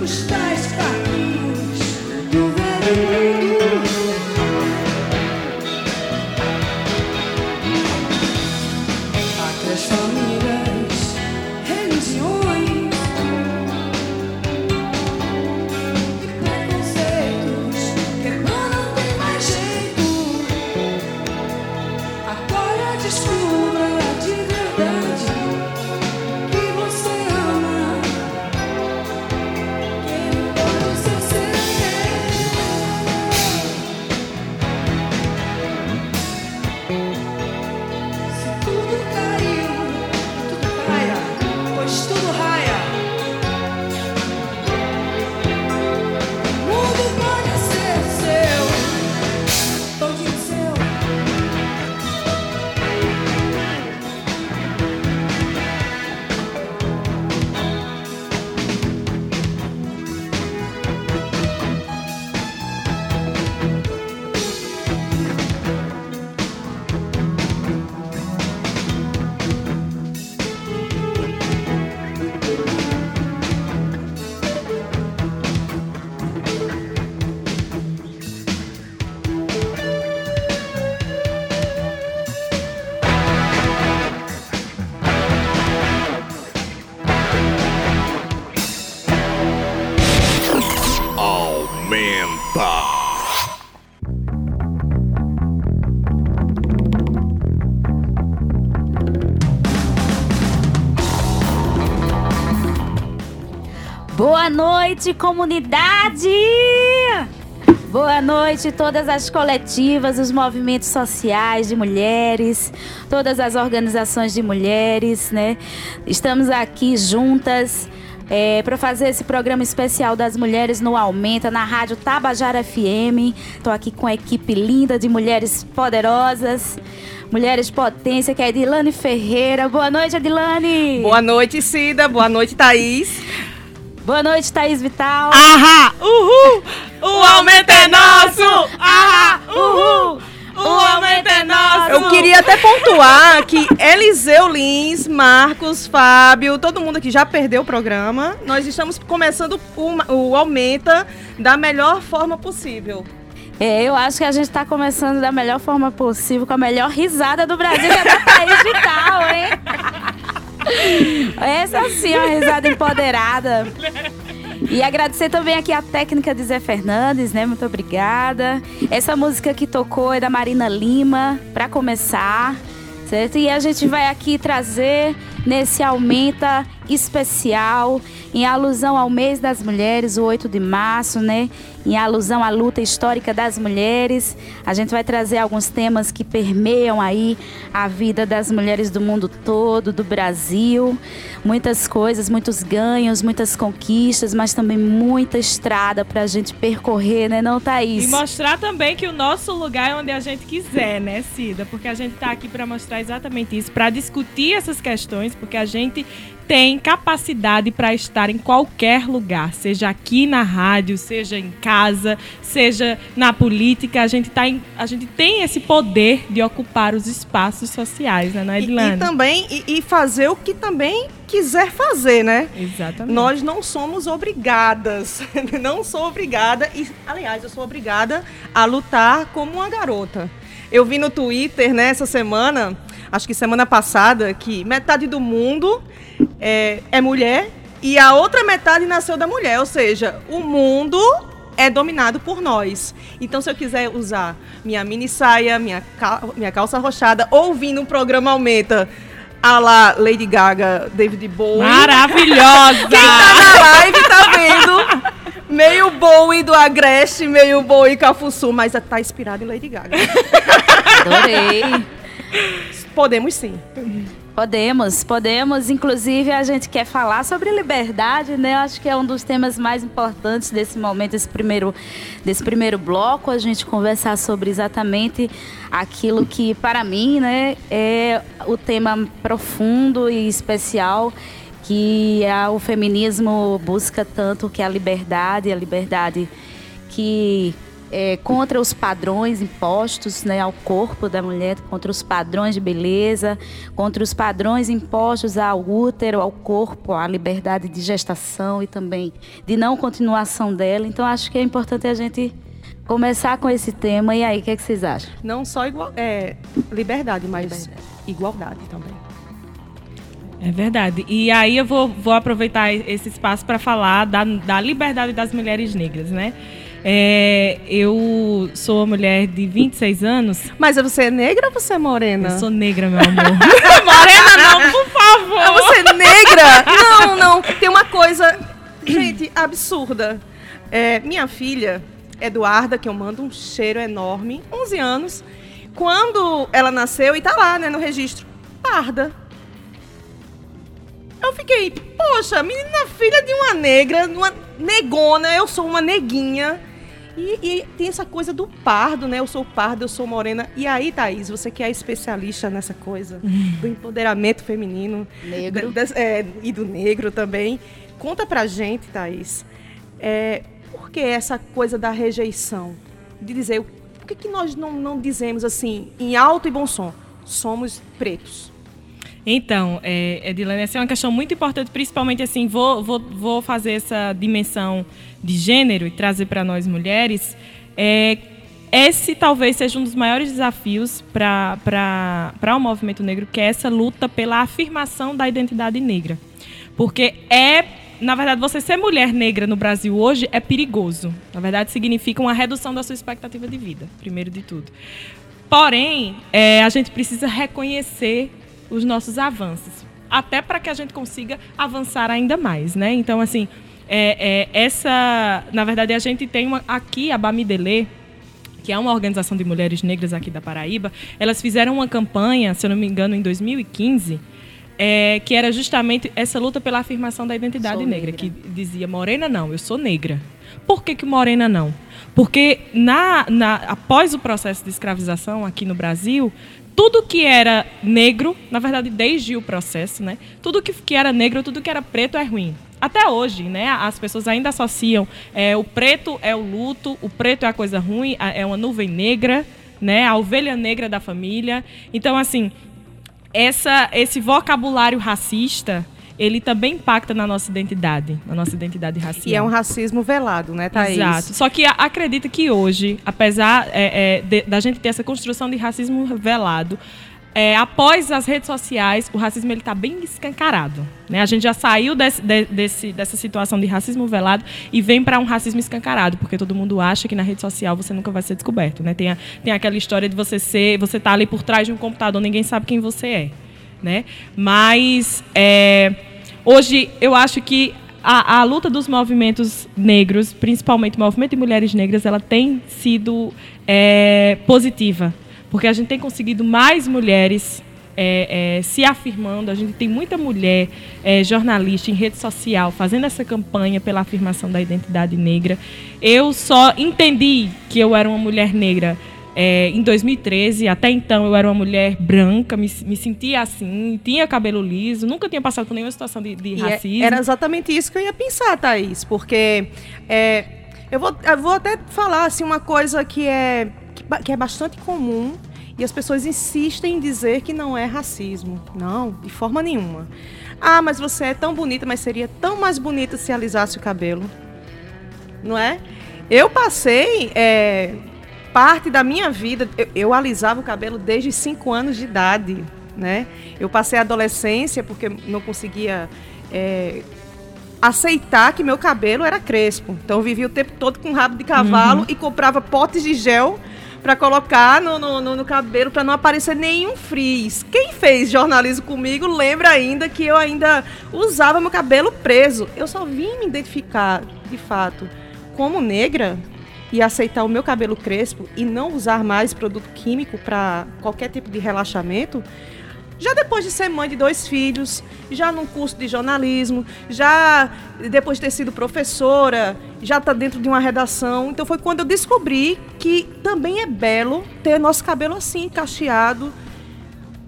was standing. noite, comunidade! Boa noite, todas as coletivas, os movimentos sociais de mulheres, todas as organizações de mulheres, né? Estamos aqui juntas é, para fazer esse programa especial das mulheres no Aumenta, na Rádio Tabajara FM. Estou aqui com a equipe linda de mulheres poderosas. Mulheres Potência, que é Edilane Ferreira. Boa noite, Edilane. Boa noite, Cida. Boa noite, Thaís. Boa noite, Thaís Vital. Ahá! Uhul! O aumento é nosso! Ahá! Uhul! O aumento é nosso! Eu queria até pontuar que Eliseu Lins, Marcos, Fábio, todo mundo aqui já perdeu o programa. Nós estamos começando o, o Aumenta da melhor forma possível. É, eu acho que a gente está começando da melhor forma possível, com a melhor risada do Brasil, que é da Thaís Vital, hein? Essa sim é uma risada empoderada. E agradecer também aqui a técnica de Zé Fernandes, né? Muito obrigada. Essa música que tocou é da Marina Lima, para começar, certo? E a gente vai aqui trazer nesse Aumenta especial, em alusão ao mês das mulheres, o 8 de março, né? Em alusão à luta histórica das mulheres. A gente vai trazer alguns temas que permeiam aí a vida das mulheres do mundo todo, do Brasil. Muitas coisas, muitos ganhos, muitas conquistas, mas também muita estrada para a gente percorrer, né, não, Thaís? E mostrar também que o nosso lugar é onde a gente quiser, né, Cida? Porque a gente está aqui para mostrar exatamente isso, para discutir essas questões, porque a gente tem capacidade para estar em qualquer lugar, seja aqui na rádio, seja em casa, seja na política. A gente, tá em, a gente tem esse poder de ocupar os espaços sociais, né, Edilane? E, e também e, e fazer o que também quiser fazer, né? Exatamente. Nós não somos obrigadas. não sou obrigada. E, aliás, eu sou obrigada a lutar como uma garota. Eu vi no Twitter, né, essa semana, acho que semana passada, que metade do mundo é, é mulher e a outra metade nasceu da mulher. Ou seja, o mundo é dominado por nós. Então, se eu quiser usar minha mini saia, minha, cal minha calça rochada, ou vir no programa Aumenta, a lá Lady Gaga, David Bowie. Maravilhosa! Quem tá na live tá vendo meio Bowie do Agreste, meio Bowie Cafuçu, mas tá inspirado em Lady Gaga. Adorei. Podemos sim. Podemos, podemos. Inclusive, a gente quer falar sobre liberdade, né? Eu acho que é um dos temas mais importantes desse momento, desse primeiro, desse primeiro bloco, a gente conversar sobre exatamente aquilo que, para mim, né, é o tema profundo e especial que o feminismo busca tanto, que é a liberdade, a liberdade que é, contra os padrões impostos né, ao corpo da mulher, contra os padrões de beleza, contra os padrões impostos ao útero, ao corpo, à liberdade de gestação e também de não continuação dela. Então, acho que é importante a gente começar com esse tema. E aí, o que, é que vocês acham? Não só igual, é, liberdade, mas liberdade. igualdade também. É verdade. E aí eu vou, vou aproveitar esse espaço para falar da, da liberdade das mulheres negras, né? É, eu sou uma mulher de 26 anos. Mas você é negra ou você é morena? Eu sou negra, meu amor. morena não, por favor. Você é negra? Não, não. Tem uma coisa, gente, absurda. É, minha filha, Eduarda, que eu mando um cheiro enorme, 11 anos. Quando ela nasceu, e tá lá, né, no registro, parda. Eu fiquei, poxa, menina filha de uma negra, uma negona, eu sou uma neguinha. E, e, tem essa coisa do pardo, né? Eu sou pardo, eu sou morena. E aí, Thaís, você que é especialista nessa coisa do empoderamento feminino. Negro. é, e do negro também. Conta pra gente, Thaís, é, por que essa coisa da rejeição? De dizer, por que, que nós não, não dizemos assim, em alto e bom som, somos pretos? Então, é, Edilene, essa é uma questão muito importante, principalmente assim, vou, vou, vou fazer essa dimensão de gênero e trazer para nós mulheres. É, esse talvez seja um dos maiores desafios para o movimento negro, que é essa luta pela afirmação da identidade negra. Porque é, na verdade, você ser mulher negra no Brasil hoje é perigoso. Na verdade, significa uma redução da sua expectativa de vida, primeiro de tudo. Porém, é, a gente precisa reconhecer os nossos avanços, até para que a gente consiga avançar ainda mais, né? Então, assim, é, é, essa, na verdade, a gente tem uma, aqui a Bamidele, que é uma organização de mulheres negras aqui da Paraíba, elas fizeram uma campanha, se eu não me engano, em 2015, é, que era justamente essa luta pela afirmação da identidade negra, negra. que dizia morena não, eu sou negra. Por que, que morena não? Porque na, na, após o processo de escravização aqui no Brasil, tudo que era negro, na verdade, desde o processo, né? Tudo que, que era negro, tudo que era preto é ruim. Até hoje, né? As pessoas ainda associam é, o preto é o luto, o preto é a coisa ruim, é uma nuvem negra, né? A ovelha negra da família. Então, assim, essa, esse vocabulário racista, ele também impacta na nossa identidade, na nossa identidade racial. E é um racismo velado, né, Thaís? Exato. Só que acredita que hoje, apesar é, é, de- da gente ter essa construção de racismo velado, é, após as redes sociais, o racismo está bem escancarado. Né? A gente já saiu desse- de- desse- dessa situação de racismo velado e vem para um racismo escancarado, porque todo mundo acha que na rede social você nunca vai ser descoberto. Né? Tem, a- tem aquela história de você ser, você tá ali por trás de um computador, ninguém sabe quem você é. Né? Mas é, hoje eu acho que a, a luta dos movimentos negros, principalmente o movimento de mulheres negras, ela tem sido é, positiva, porque a gente tem conseguido mais mulheres é, é, se afirmando. A gente tem muita mulher é, jornalista em rede social fazendo essa campanha pela afirmação da identidade negra. Eu só entendi que eu era uma mulher negra é, em 2013, até então eu era uma mulher branca, me, me sentia assim, tinha cabelo liso, nunca tinha passado por nenhuma situação de, de é- racismo. era exatamente isso que eu ia pensar, Thaís, porque é, eu, vou, eu vou até falar assim, uma coisa que é, que, que é bastante comum e as pessoas insistem em dizer que não é racismo. Não, de forma nenhuma. Ah, mas você é tão bonita, mas seria tão mais bonita se alisasse o cabelo. Não é? Eu passei é, parte da minha vida, eu, eu alisava o cabelo desde 5 anos de idade, né? Eu passei a adolescência porque não conseguia é, aceitar que meu cabelo era crespo. Então eu vivia o tempo todo com rabo de cavalo e comprava potes de gel para colocar no, no, no- no cabelo para não aparecer nenhum frizz. Quem fez jornalismo comigo lembra ainda que eu ainda usava meu cabelo preso. Eu só vim me identificar, de fato, como negra e aceitar o meu cabelo crespo e não usar mais produto químico para qualquer tipo de relaxamento, já depois de ser mãe de dois filhos, já num curso de jornalismo, já depois de ter sido professora, já está dentro de uma redação. Então foi quando eu descobri que também é belo ter nosso cabelo assim, cacheado,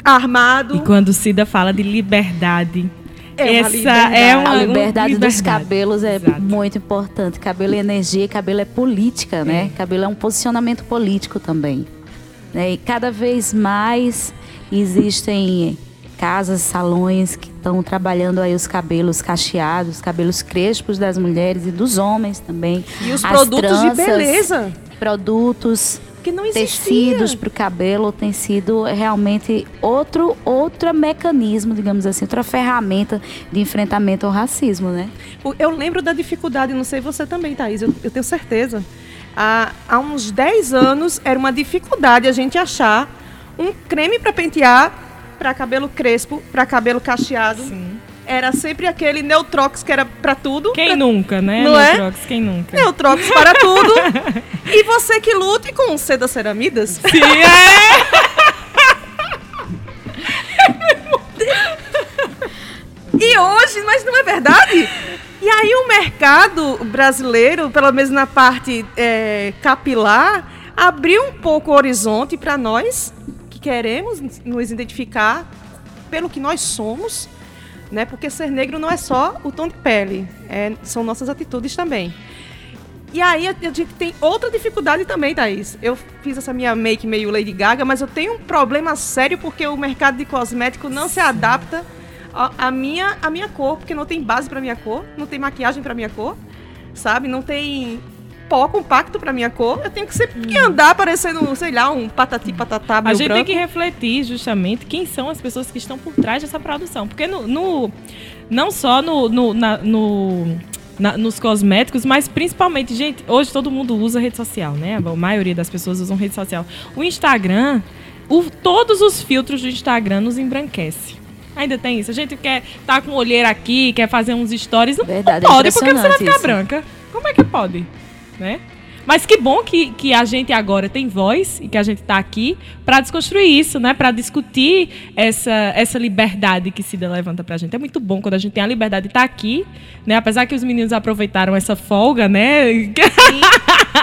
armado. E quando Cida fala de liberdade, É uma essa liberdade. é uma A liberdade, dos liberdade. cabelos é Exato. muito importante. Cabelo é energia, cabelo é política, né? Cabelo é um posicionamento político também. Né? E cada vez mais existem casas, salões que estão trabalhando aí os cabelos cacheados, cabelos crespos das mulheres e dos homens também. E os As produtos de tranças, beleza. Produtos Que não existia. tecidos para o cabelo tem sido realmente outro outro mecanismo, digamos assim, outra ferramenta de enfrentamento ao racismo, né? Eu lembro da dificuldade, não sei você também, Thaís, eu, eu tenho certeza. Há, há uns 10 anos era uma dificuldade a gente achar um creme para pentear para cabelo crespo, para cabelo cacheado. Era sempre aquele Neutrox que era para tudo. Quem pra- nunca, né? Não é? Neutrox, quem nunca? Neutrox para tudo. e você que lute com seda ceramidas. Sim, é. E hoje, mas não é verdade? E aí o mercado brasileiro, pelo menos na parte é, capilar, abriu um pouco o horizonte para nós que queremos nos identificar pelo que nós somos, né? Porque ser negro não é só o tom de pele, é- são nossas atitudes também. E aí a gente tem outra dificuldade também, Thaís. Eu fiz essa minha make meio Lady Gaga, mas eu tenho um problema sério porque o mercado de cosmético não se adapta à à minha, à minha cor, porque não tem base para minha cor, não tem maquiagem para minha cor, sabe? Não tem pó compacto para minha cor. Eu tenho que sempre que andar parecendo, sei lá, um patati patatá A gente branco. tem que refletir justamente quem são as pessoas que estão por trás dessa produção. Porque no, no- não só no, no- na- no- na- nos cosméticos, mas principalmente, gente, hoje todo mundo usa rede social, né? A maioria das pessoas usam rede social. O Instagram, o- todos os filtros do Instagram nos embranquece. Ainda tem isso. A gente quer tá com olheira aqui, quer fazer uns stories. Não, Verdade, não é pode, porque você vai ficar isso. branca. Como é que pode? Né? Mas que bom que, que a gente agora tem voz e que a gente está aqui para desconstruir isso, né? Para discutir essa, essa liberdade que Cida levanta para a gente. É muito bom quando a gente tem a liberdade de estar aqui, né? Apesar que os meninos aproveitaram essa folga, né?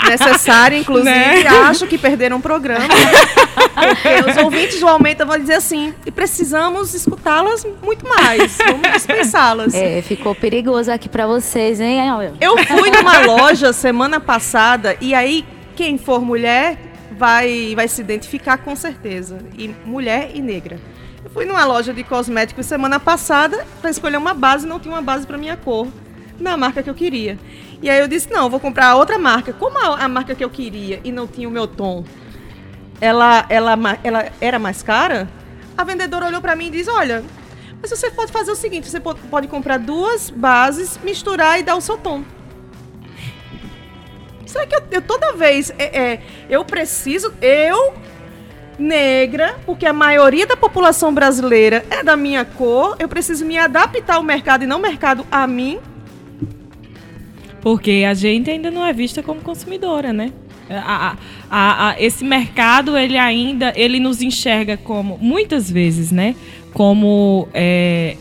Necessário, inclusive, Né? acho que perderam o programa. Porque os ouvintes do Aumenta vão dizer assim, e precisamos escutá-las muito mais. Vamos dispensá-las. É, ficou perigoso aqui pra vocês, hein? Eu fui numa loja semana passada e aí quem for mulher vai, vai se identificar com certeza. E mulher e negra. Eu fui numa loja de cosméticos semana passada para escolher uma base, não tinha uma base para minha cor, na marca que eu queria. E aí eu disse: "Não, vou comprar outra marca. Como a, a marca que eu queria e não tinha o meu tom, ela ela ela era mais cara?" A vendedora olhou para mim e disse: "Olha, mas você pode fazer o seguinte, você po- pode comprar duas bases, misturar e dar o seu tom." Será que eu, eu toda vez é, é, eu preciso, eu, negra, porque a maioria da população brasileira é da minha cor, eu preciso me adaptar ao mercado e não mercado a mim? Porque a gente ainda não é vista como consumidora, né? A- a- a- esse mercado, ele ainda, ele nos enxerga como, muitas vezes, né? Como, é,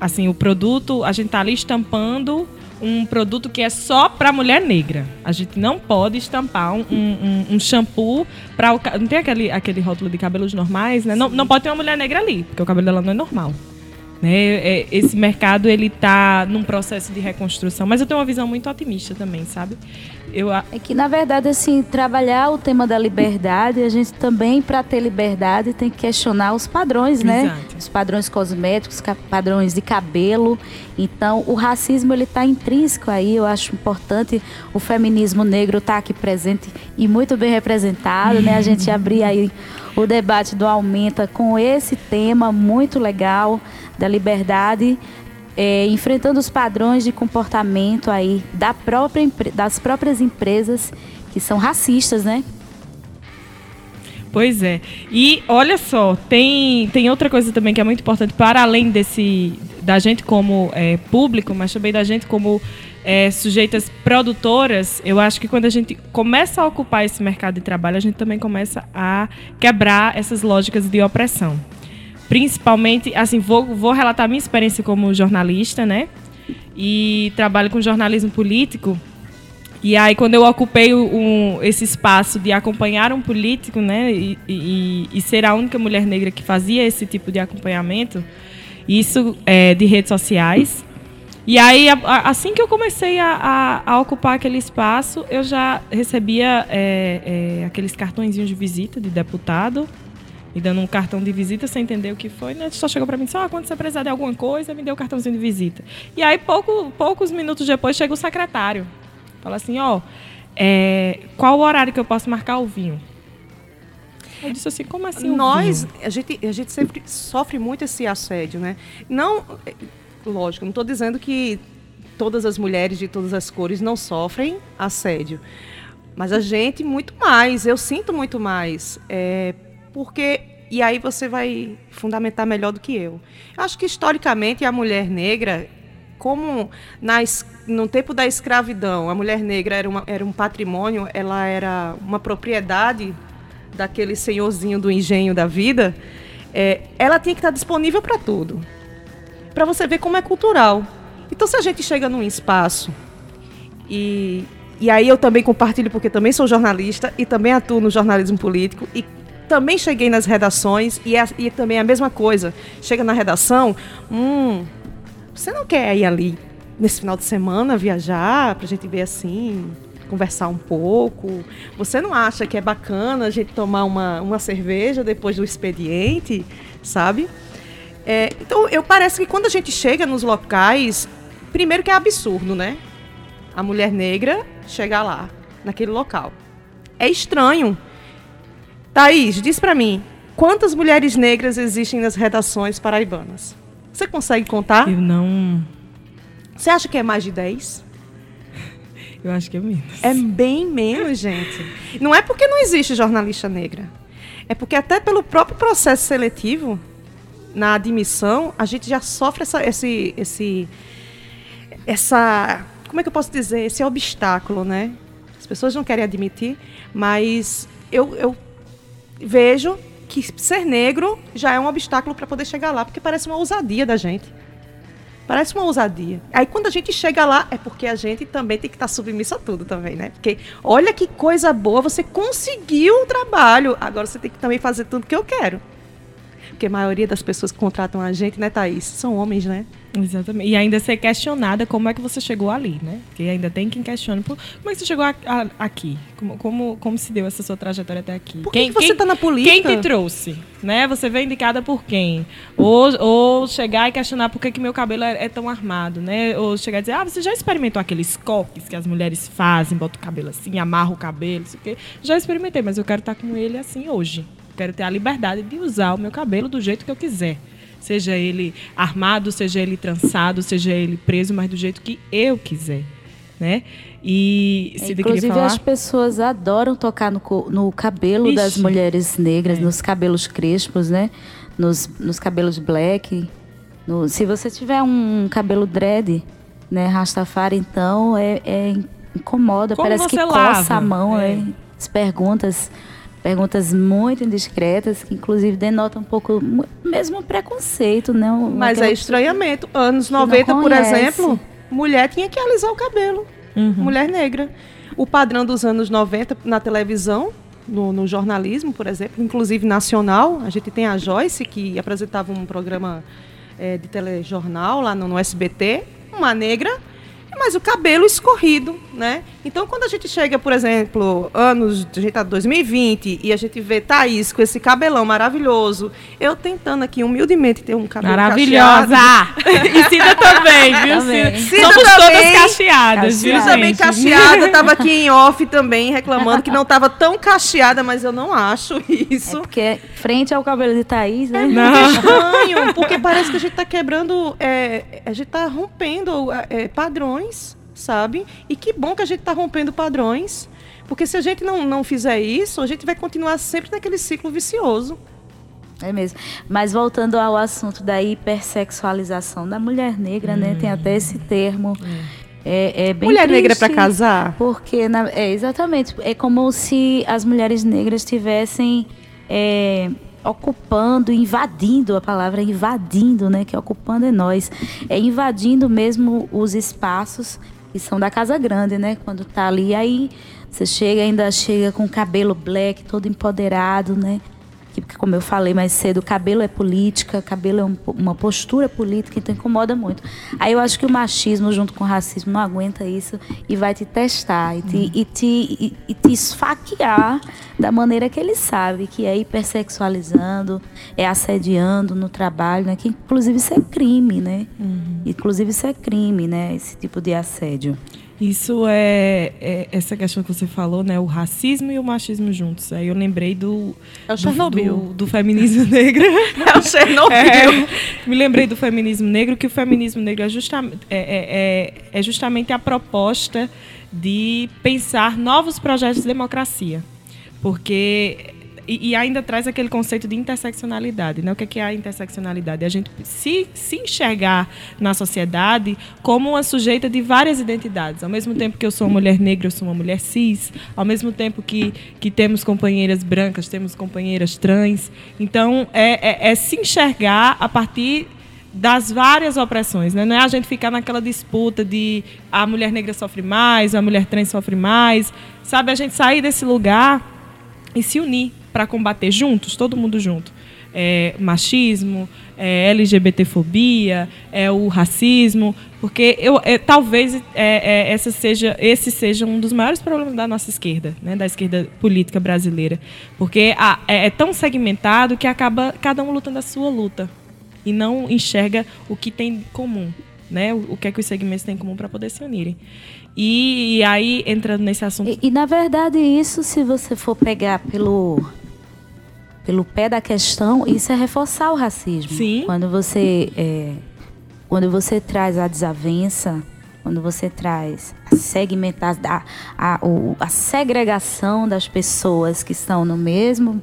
assim, o produto, a gente tá ali estampando um produto que é só para mulher negra. A gente não pode estampar um, um, um shampoo para o... Não tem aquele, aquele rótulo de cabelos normais, né? Não, não pode ter uma mulher negra ali, porque o cabelo dela não é normal. Né? É, Esse mercado ele está num processo de reconstrução, mas eu tenho uma visão muito otimista também, sabe? Eu, É que, na verdade, assim, trabalhar o tema da liberdade, a gente também, para ter liberdade, tem que questionar os padrões, né? Exato. Os padrões cosméticos, padrões de cabelo. Então, o racismo, ele está intrínseco aí. Eu acho importante o feminismo negro estar aqui presente e muito bem representado, né? A gente abrir aí o debate do Aumenta com esse tema muito legal da liberdade é, enfrentando os padrões de comportamento aí da própria, das próprias empresas que são racistas, né? Pois é. E olha só, tem, tem outra coisa também que é muito importante, para além desse da gente como é, público, mas também da gente como é, sujeitas produtoras, eu acho que quando a gente começa a ocupar esse mercado de trabalho, a gente também começa a quebrar essas lógicas de opressão. Principalmente, assim, vou, vou relatar minha experiência como jornalista, né? E trabalho com jornalismo político. E aí, quando eu ocupei um, esse espaço de acompanhar um político, né, e, e- e ser a única mulher negra que fazia esse tipo de acompanhamento, isso é, de redes sociais. E aí, a- a- assim que eu comecei a, a- a ocupar aquele espaço, eu já recebia é, é, aqueles cartõezinhos de visita de deputado, me dando um cartão de visita sem entender o que foi, né? Só chegou para mim e disse, ó, quando você precisar de alguma coisa, me dê o cartãozinho de visita. E aí, pouco, poucos minutos depois, chega o secretário. Fala assim, ó, é, qual o horário que eu posso marcar o vinho? Eu disse assim, como assim Nós, vinho? a gente, a gente sempre sofre muito esse assédio, né? Não, é, lógico, não estou dizendo que todas as mulheres de todas as cores não sofrem assédio, mas a gente muito mais. Eu sinto muito mais, é, porque e aí você vai fundamentar melhor do que eu. Eu acho que historicamente a mulher negra como na no tempo da escravidão, a mulher negra era, uma- era um patrimônio, ela era uma propriedade daquele senhorzinho do engenho da vida, é, ela tinha que estar disponível para tudo. Para você ver como é cultural. Então, se a gente chega num espaço e, e aí eu também compartilho, porque também sou jornalista e também atuo no jornalismo político e também cheguei nas redações e, é, e também é a mesma coisa. Chega na redação, hum, você não quer ir ali nesse final de semana viajar pra gente ver assim, conversar um pouco? Você não acha que é bacana a gente tomar uma, uma cerveja depois do expediente, sabe? É, então, eu parece que quando a gente chega nos locais, primeiro que é absurdo, né? A mulher negra chegar lá, naquele local. É estranho. Thaís, diz pra mim, quantas mulheres negras existem nas redações paraibanas? Você consegue contar? Eu não... Você acha que é mais de 10? Eu acho que é menos. É bem menos, gente. Não é porque não existe jornalista negra. É porque até pelo próprio processo seletivo, na admissão, a gente já sofre essa, esse, esse, essa, como é que eu posso dizer, esse obstáculo, né? As pessoas não querem admitir, mas eu, eu vejo que ser negro já é um obstáculo para poder chegar lá, porque parece uma ousadia da gente. Parece uma ousadia. Aí quando a gente chega lá, é porque a gente também tem que estar submisso a tudo também, né? Porque olha que coisa boa, você conseguiu o trabalho. Agora você tem que também fazer tudo que eu quero. Porque a maioria das pessoas que contratam a gente, né, Thaís? São homens, né? Exatamente. E ainda ser questionada como é que você chegou ali, né? Porque ainda tem quem questione. Como é que você chegou a- a- aqui? Como, como, como se deu essa sua trajetória até aqui? Por que que você tá na política? Quem te trouxe? Né? Você veio indicada por quem? Ou, ou chegar e questionar por que, que meu cabelo é, é tão armado, né? Ou chegar e dizer, ah, você já experimentou aqueles coques que as mulheres fazem, bota o cabelo assim, amarra o cabelo, não sei o quê. Já experimentei, mas eu quero estar com ele assim hoje. Quero ter a liberdade de usar o meu cabelo do jeito que eu quiser. Seja ele armado, seja ele trançado, seja ele preso, mas do jeito que eu quiser, né? E Cida queria Inclusive, falar. as pessoas adoram tocar no, no cabelo Ixi. das mulheres negras, É. nos cabelos crespos, né? Nos, nos cabelos black. No- se você tiver um cabelo dread, né, Rastafari, então é, é incomoda. Como Parece que você coça lava? a mão, É. né? As perguntas, perguntas muito indiscretas, que inclusive denotam um pouco, mesmo preconceito, né? Um- Mas é estranhamento. Anos não 90, por exemplo, mulher tinha que alisar o cabelo. Uhum. Mulher negra. O padrão dos anos 90 na televisão, no, no jornalismo, por exemplo, inclusive nacional, a gente tem a Joyce, que apresentava um programa eh, de telejornal lá no, no SBT, uma negra, mas o cabelo escorrido, né? Então, quando a gente chega, por exemplo, anos, a gente tá 2020, e a gente vê Thaís com esse cabelão maravilhoso, eu tentando aqui humildemente ter um cabelo Maravilhosa! cacheado. e Cida também, viu, Também. Cida? Cida Somos também. todas cacheadas, viu, Cida também gente? cacheada, tava aqui em off também, reclamando que não tava tão cacheada, mas eu não acho É isso. porque frente ao cabelo de Thaís, né? Não. estranho, porque parece que a gente tá quebrando, é, a gente tá rompendo é, padrões, sabe? E que bom que a gente tá rompendo padrões, porque se a gente não, não fizer isso, a gente vai continuar sempre naquele ciclo vicioso. É mesmo. Mas voltando ao assunto da hipersexualização da mulher negra, né? Tem até esse termo. É, é bem Mulher negra para triste, casar? Porque, na- é, exatamente, é como se as mulheres negras estivessem é, ocupando, invadindo, a palavra é invadindo, né? Que ocupando é nós. É invadindo mesmo os espaços que são da Casa Grande, né? Quando tá ali, aí você chega, ainda chega com o cabelo black, todo empoderado, né? Que, porque, como eu falei mais cedo, cabelo é política, cabelo é um- uma postura política, então incomoda muito. Aí eu acho que o machismo, junto com o racismo, não aguenta isso e vai te testar e te, e te, e- e te esfaquear da maneira que ele sabe, que é hipersexualizando, é assediando no trabalho, né? Que inclusive isso é crime, né? Inclusive isso é crime, né? Esse tipo de assédio. Isso é, é essa questão que você falou, né? O racismo e o machismo juntos. Aí eu lembrei do É o do, Chernobyl. do, do feminismo negro. É o Chernobyl. É, me lembrei do feminismo negro, que o feminismo negro é, justa, é, é- é- é justamente a proposta de pensar novos projetos de democracia. Porque. E, e ainda traz aquele conceito de interseccionalidade. Né? O que é, que é a interseccionalidade? A gente se, se enxergar na sociedade como uma sujeita de várias identidades. Ao mesmo tempo que eu sou uma mulher negra, eu sou uma mulher cis. Ao mesmo tempo que, que temos companheiras brancas, temos companheiras trans. Então, é, é- é se enxergar a partir das várias opressões, né? Não é a gente ficar naquela disputa de a mulher negra sofre mais, a mulher trans sofre mais, sabe? A gente sair desse lugar e se unir para combater juntos, todo mundo junto. É, machismo, é, LGBTfobia, é o racismo, porque eu, é, talvez é, é, essa seja, esse seja um dos maiores problemas da nossa esquerda, né, da esquerda política brasileira, porque a- é, é tão segmentado que acaba cada um lutando a sua luta e não enxerga o que tem em comum, né, o, o que é que os segmentos têm em comum para poder se unirem. E, e aí entrando nesse assunto E, e, na verdade, isso, se você for pegar pelo, pelo pé da questão, isso é reforçar o racismo. Sim. Quando você, é, quando você traz a desavença, quando você traz a segmentação, a, a, a segregação das pessoas que estão no mesmo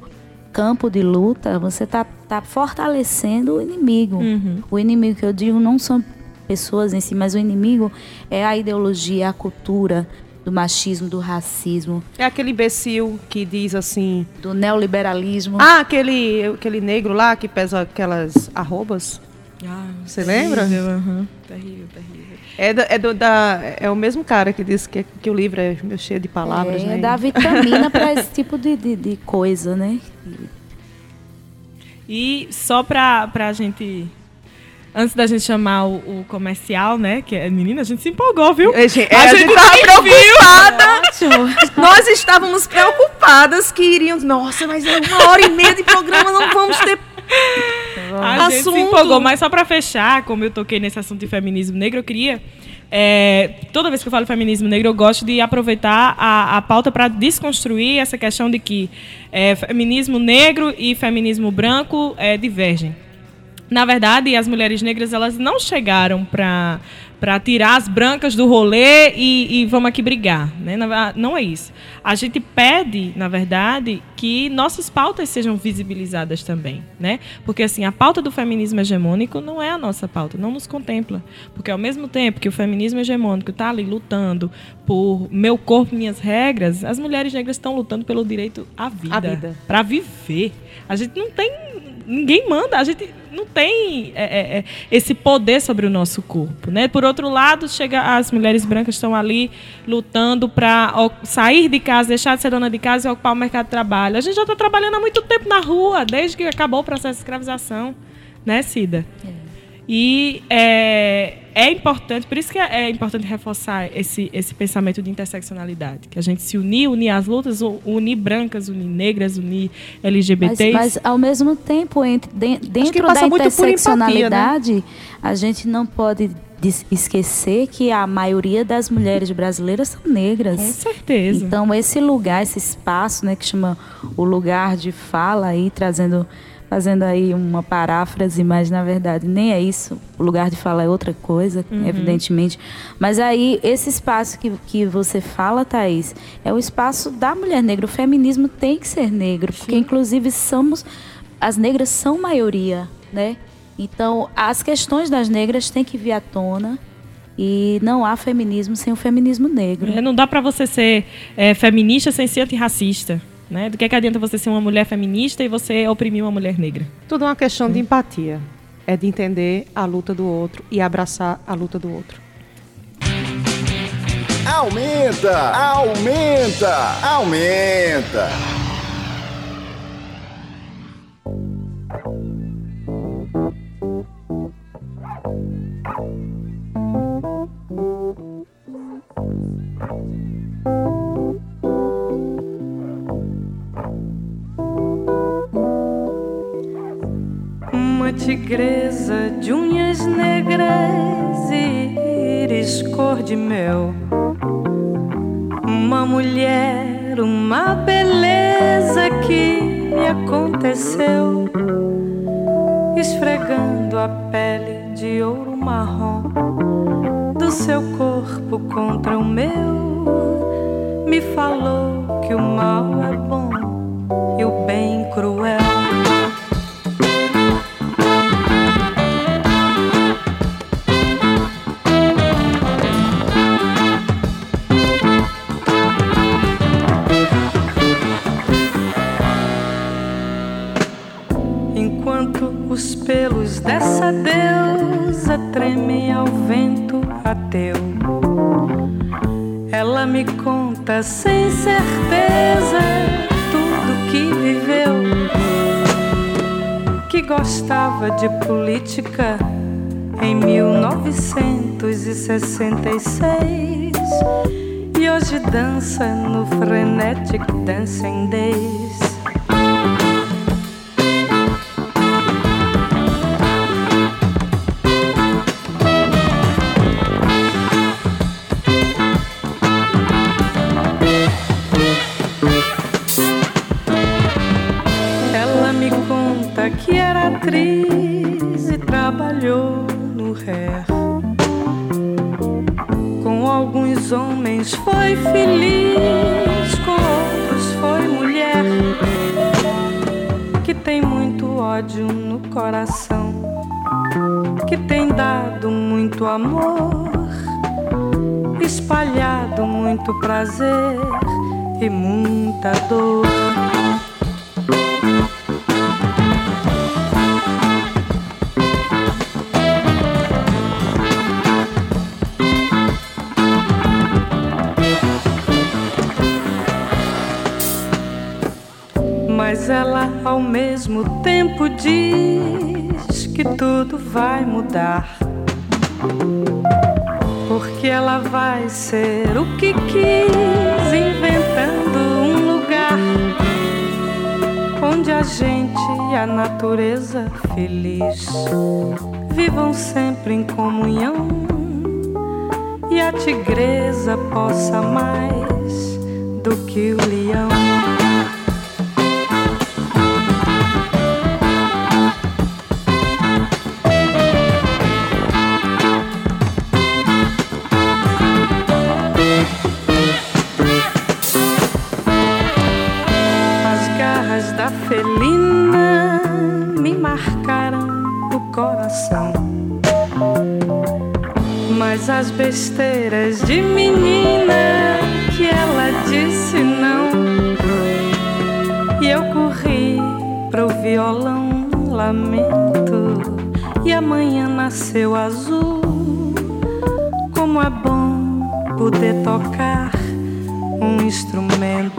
campo de luta, você tá, tá fortalecendo o inimigo. Uhum. O inimigo que eu digo não são pessoas em si, mas o inimigo é a ideologia, a cultura do machismo, do racismo, É aquele imbecil que diz assim. do neoliberalismo. Ah, aquele, aquele negro lá que pesa aquelas arrobas. Você lembra? Terrível, aham. terrível, terrível. É, da- é, do, da, é o mesmo cara que disse que, que o livro é meio cheio de palavras, é, né? dá vitamina para esse tipo de, de, de coisa, né? E só pra, pra gente. Antes da gente chamar o, o comercial, né? Que é, menina, a gente se empolgou, viu? É, gente, A a gente gente tava preocupada. Nós estávamos preocupadas que iriam. Nossa, mas é uma hora e meia de programa, não vamos ter. A gente se Assunto. empolgou, mas só pra fechar, como eu toquei nesse assunto de feminismo negro, eu queria. é, toda vez que eu falo feminismo negro, eu gosto de aproveitar a, a pauta para desconstruir essa questão de que é, feminismo negro e feminismo branco é, divergem. Na verdade, as mulheres negras elas não chegaram para para tirar as brancas do rolê e, e vamos aqui brigar, né? Não é isso. A gente pede, na verdade, que nossas pautas sejam visibilizadas também, né? Porque assim, a pauta do feminismo hegemônico não é a nossa pauta, não nos contempla, porque ao mesmo tempo que o feminismo hegemônico está ali lutando por meu corpo, minhas regras, as mulheres negras estão lutando pelo direito à vida, À vida. para viver. A gente não tem ninguém manda, a gente não tem é, é, é, esse poder sobre o nosso corpo, né? Por outro lado, chega as mulheres brancas estão ali lutando para sair de casa, deixar de ser dona de casa e ocupar o mercado de trabalho. A gente já está trabalhando há muito tempo na rua, desde que acabou o processo de escravização, né, Cida? E é, é importante, por isso que é, importante reforçar esse, esse pensamento de interseccionalidade, que a gente se unir, unir as lutas, unir brancas, unir negras, unir Mas, LGBTs. mas, ao mesmo tempo, entre, de- dentro da por empatia, interseccionalidade, a gente não pode esquecer que a maioria das mulheres brasileiras são negras. Com certeza. Então, esse lugar, esse espaço, né, que chama o lugar de fala aí, trazendo, fazendo aí uma paráfrase, mas na verdade nem é isso. O lugar de fala é outra coisa, evidentemente. Mas aí, esse espaço que, que você fala, Thaís, é o espaço da mulher negra. O feminismo tem que ser negro, porque inclusive somos, as negras são maioria, né? Então, as questões das negras têm que vir à tona. E não há feminismo sem o feminismo negro. É, Não dá para você ser é, feminista sem ser antirracista. Né? Do que, é que adianta você ser uma mulher feminista e você oprimir uma mulher negra? Tudo é uma questão de empatia. É de entender a luta do outro e abraçar a luta do outro. Aumenta, aumenta, aumenta. Tigresa de unhas negras e íris cor de mel. Uma mulher, uma beleza que me aconteceu. Esfregando a pele de ouro marrom do seu corpo contra o meu, me falou que o mal é ela me conta sem certeza tudo que viveu. Que gostava de política em 1966 e hoje dança no Frenetic Dancing Days. Vai mudar. Porque ela vai ser o que quis, inventando um lugar onde a gente e a natureza feliz vivam sempre em comunhão e a tigresa possa mais do que o leão. Besteiras de menina que ela disse não. E eu corri pro violão, lamento. E amanhã nasceu azul. Como é bom poder tocar um instrumento.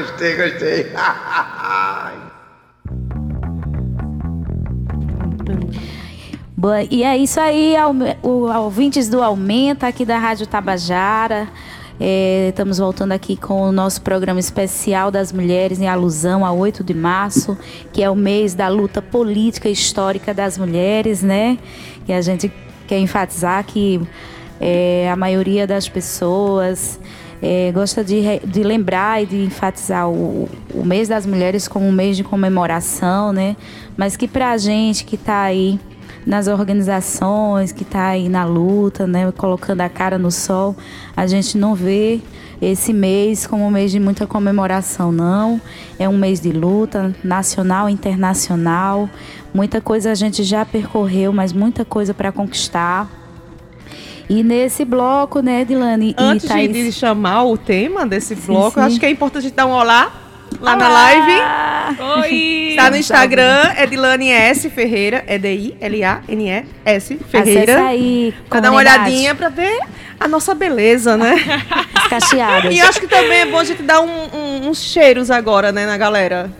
Gostei, gostei. E é isso aí, o- ouvintes do Aumenta aqui da Rádio Tabajara. É, estamos voltando aqui com o nosso programa especial das mulheres em alusão a 8 de março, que é o mês da luta política e histórica das mulheres, né? E a gente quer enfatizar que é, a maioria das pessoas é, gosta de, de lembrar e de enfatizar o, o mês das mulheres como um mês de comemoração, né? Mas que pra gente que tá aí nas organizações, que está aí na luta, né, colocando a cara no sol, a gente não vê esse mês como um mês de muita comemoração, não. É um mês de luta nacional, internacional. Muita coisa a gente já percorreu, mas muita coisa para conquistar. E nesse bloco, né, Dilane Antes e de, Thaís... de chamar o tema desse bloco, sim. eu acho que é importante a gente dar um olá lá na Olá! live. Oi! Está no Instagram, é Dilane S Ferreira, é D-I-L-A-N-E-S Ferreira. Aí, Pra dar uma olhadinha pra ver a nossa beleza, né? As cacheadas. e acho que também é bom a gente dar um- um- uns cheiros agora, né, na galera.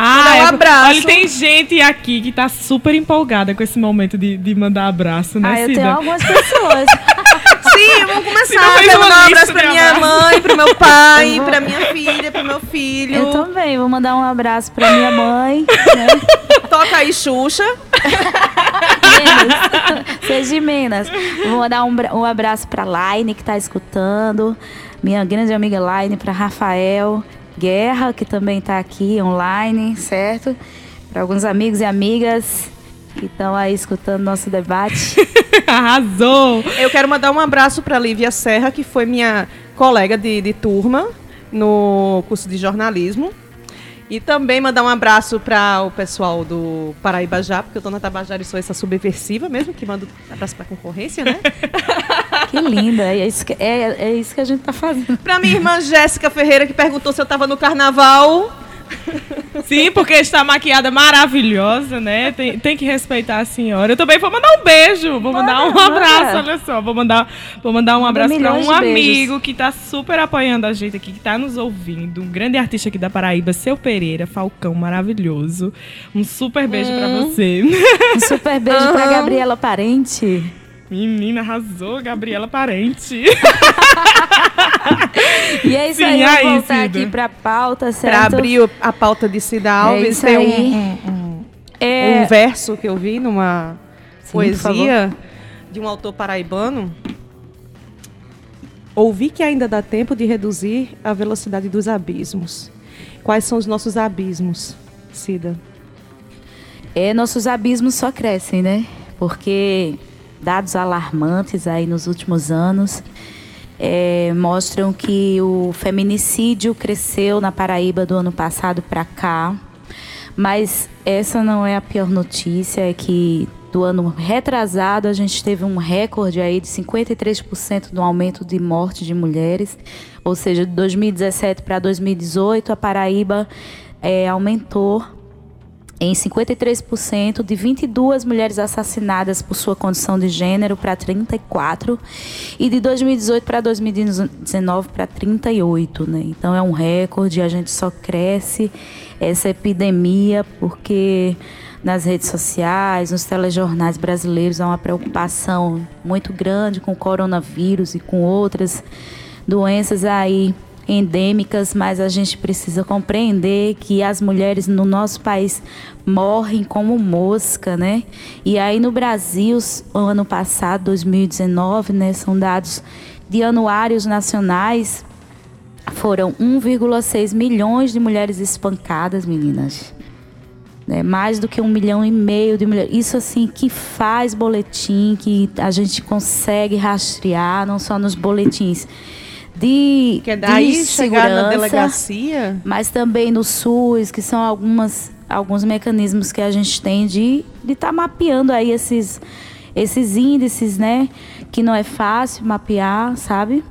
Ah, Mandar um é, abraço. Olha, tem gente aqui que tá super empolgada com esse momento de, de mandar abraço, né, Ah, eu Cida? tenho algumas pessoas. Sim, vamos começar. Quero mandar um abraço pra minha abraços. mãe, pro meu pai, pra minha filha, pro meu filho. Eu também vou mandar um abraço para minha mãe, né? Toca aí, Xuxa. Minas. Seja de Minas. Vou mandar um, um abraço pra Laine, que tá escutando. Minha grande amiga Laine, pra Rafael Guerra, que também tá aqui online, certo? Para alguns amigos e amigas que estão aí escutando nosso debate. Arrasou! Eu quero mandar um abraço para Lívia Serra, que foi minha colega de, de turma no curso de jornalismo. E também mandar um abraço para o pessoal do Paraíba Já, porque eu tô na Tabajara e sou essa subversiva mesmo, que manda abraço pra concorrência, né? Que linda, é isso que, é, é isso que a gente tá fazendo. Pra minha irmã Jéssica Ferreira, que perguntou se eu tava no carnaval. Sim, porque está maquiada maravilhosa, né? Tem, tem que respeitar a senhora. Eu também vou mandar um beijo. Vou mandar um abraço, olha só. Vou mandar, vou mandar um abraço para um amigo que tá super apoiando a gente aqui, que tá nos ouvindo. Um grande artista aqui da Paraíba, Seu Pereira, Falcão, maravilhoso. Um super beijo pra Hum. você. Um super beijo pra Gabriela Parente. Menina, arrasou, Gabriela Parente. e é isso Sim, aí, aí, voltar Cida. aqui pra pauta, certo? Para abrir a pauta de Cida Alves, isso tem aí. um, um- É, um verso que eu vi numa Sim, poesia de um autor paraibano. Ouvi que ainda dá tempo de reduzir a velocidade dos abismos. Quais são os nossos abismos, Cida? É, nossos abismos só crescem, né? Porque dados alarmantes aí nos últimos anos é, mostram que o feminicídio cresceu na Paraíba do ano passado para cá. Mas essa não é a pior notícia, é que do ano retrasado a gente teve um recorde aí de 53% no aumento de morte de mulheres. Ou seja, de 2017 para 2018 a Paraíba é, aumentou em 53% de 22 mulheres assassinadas por sua condição de gênero para 34 e de 2018 para 2019 para 38, né? Então é um recorde, a gente só cresce essa epidemia porque nas redes sociais, nos telejornais brasileiros há uma preocupação muito grande com o coronavírus e com outras doenças aí endêmicas, mas a gente precisa compreender que as mulheres no nosso país morrem como mosca, né? E aí no Brasil, ano passado, 2019, né, são dados de anuários nacionais, foram 1,6 milhões de mulheres espancadas, meninas. Né? Mais do que um milhão e meio de mulheres. Isso assim que faz boletim, que a gente consegue rastrear, não só nos boletins de, Que é daí de chegar na delegacia. mas também no SUS, que são algumas, alguns mecanismos que a gente tem de estar mapeando aí esses, esses índices, né? Que não é fácil mapear, sabe?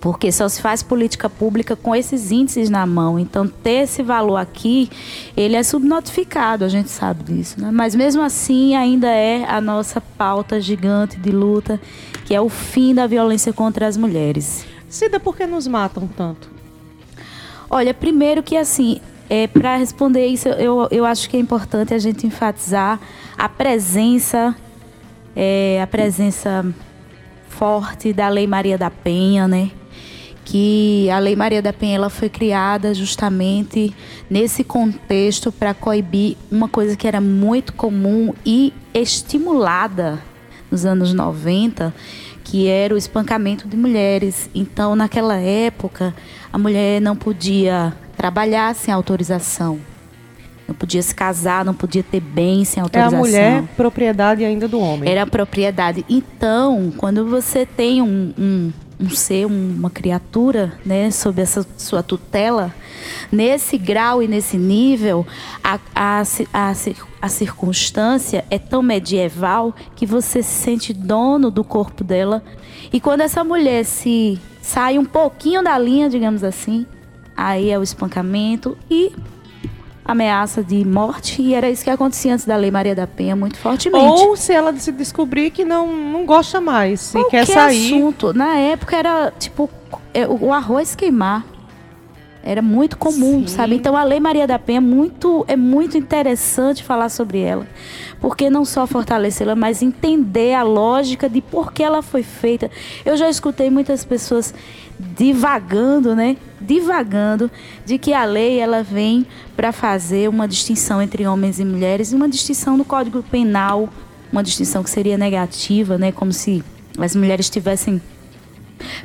Porque só se faz política pública com esses índices na mão. Então, ter esse valor aqui, ele é subnotificado, a gente sabe disso. Né? Mas mesmo assim, ainda é a nossa pauta gigante de luta, que é o fim da violência contra as mulheres. Cida, por que nos matam tanto? Olha, primeiro que assim, é, para responder isso, eu, eu acho que é importante a gente enfatizar a presença, é, a presença forte da Lei Maria da Penha, né? Que a Lei Maria da Penha ela foi criada justamente nesse contexto para coibir uma coisa que era muito comum e estimulada nos anos 90, que era o espancamento de mulheres. Então, naquela época, a mulher não podia trabalhar sem autorização. Não podia se casar, não podia ter bem sem É a autorização. mulher propriedade ainda do homem. Era propriedade. Então, quando você tem um, um, um ser, uma criatura, né, sob essa sua tutela, nesse grau e nesse nível, a, a, a, a circunstância é tão medieval que você se sente dono do corpo dela. E quando essa mulher se sai um pouquinho da linha, digamos assim, aí é o espancamento e ameaça de morte. E era isso que acontecia antes da Lei Maria da Penha, muito fortemente. Ou se ela se descobrir que não, não gosta mais, Qualquer quer sair. assunto. Na época era tipo é, o arroz queimar. Era muito comum, Sim. sabe? Então a Lei Maria da Penha é muito, é muito interessante falar sobre ela. Porque não só fortalecê-la, mas entender a lógica de por que ela foi feita. Eu já escutei muitas pessoas divagando, né? Divagando de que a lei ela vem para fazer uma distinção entre homens e mulheres, e uma distinção no Código Penal, uma distinção que seria negativa, né? Como se as mulheres tivessem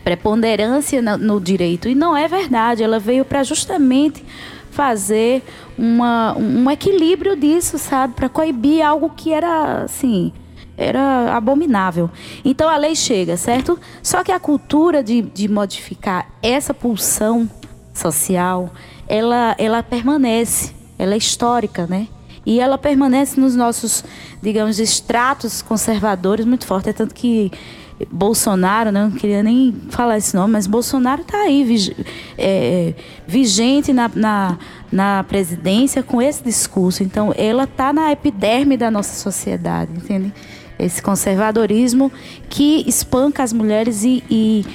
preponderância no, direito. E não é verdade. Ela veio para justamente fazer uma, um equilíbrio disso, sabe? Para coibir algo que era, assim, era abominável. Então a lei chega, certo? Só que a cultura de, de modificar essa pulsão social, ela, ela permanece. Ela é histórica, né? E ela permanece nos nossos, digamos, estratos conservadores muito forte. É tanto que Bolsonaro, né, não queria nem falar esse nome, mas Bolsonaro está aí vig- é, vigente na, na, na presidência com esse discurso. Então, ela está na epiderme da nossa sociedade, entende? Esse conservadorismo que espanca as mulheres e, e,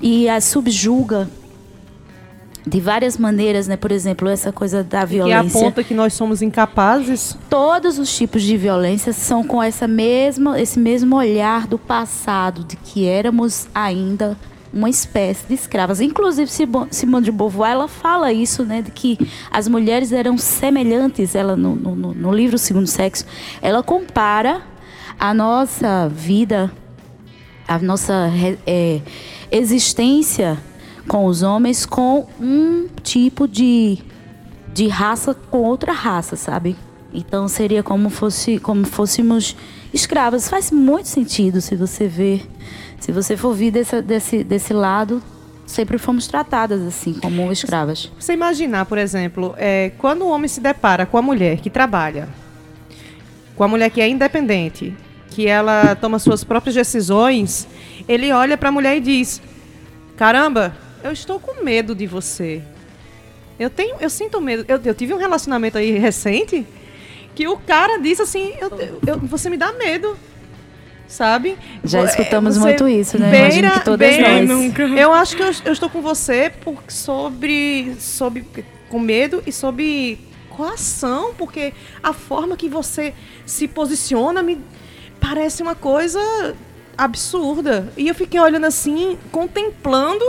e as subjuga de várias maneiras, né? Por exemplo, essa coisa da Que violência. aponta que nós somos incapazes. Todos os tipos de violência são com essa mesma, esse mesmo olhar do passado, de que éramos ainda uma espécie de escravas. Inclusive, Simo- Simone de Beauvoir, ela fala isso, né? De que as mulheres eram semelhantes, ela no, no, no- livro Segundo Sexo, ela compara a nossa vida, a nossa é, existência com os homens com um tipo de, de raça com outra raça, sabe? Então seria como fosse como fôssemos escravas. Faz muito sentido se você ver, se você for vir desse, desse, desse lado, sempre fomos tratadas assim como escravas. Você imaginar, por exemplo, é, quando o homem se depara com a mulher que trabalha, com a mulher que é independente, que ela toma suas próprias decisões, ele olha para a mulher e diz: Caramba, eu estou com medo de você. Eu tenho, eu sinto medo. Eu, eu tive um relacionamento aí recente que o cara disse assim: eu, eu- você me dá medo. Sabe? Já Vo- escutamos você muito isso, né? Imagino que todas beira- nós. Eu acho que eu, eu estou com você por, sobre, sobre. com medo e sobre coação, porque a forma que você se posiciona me parece uma coisa absurda. E eu fiquei olhando assim, contemplando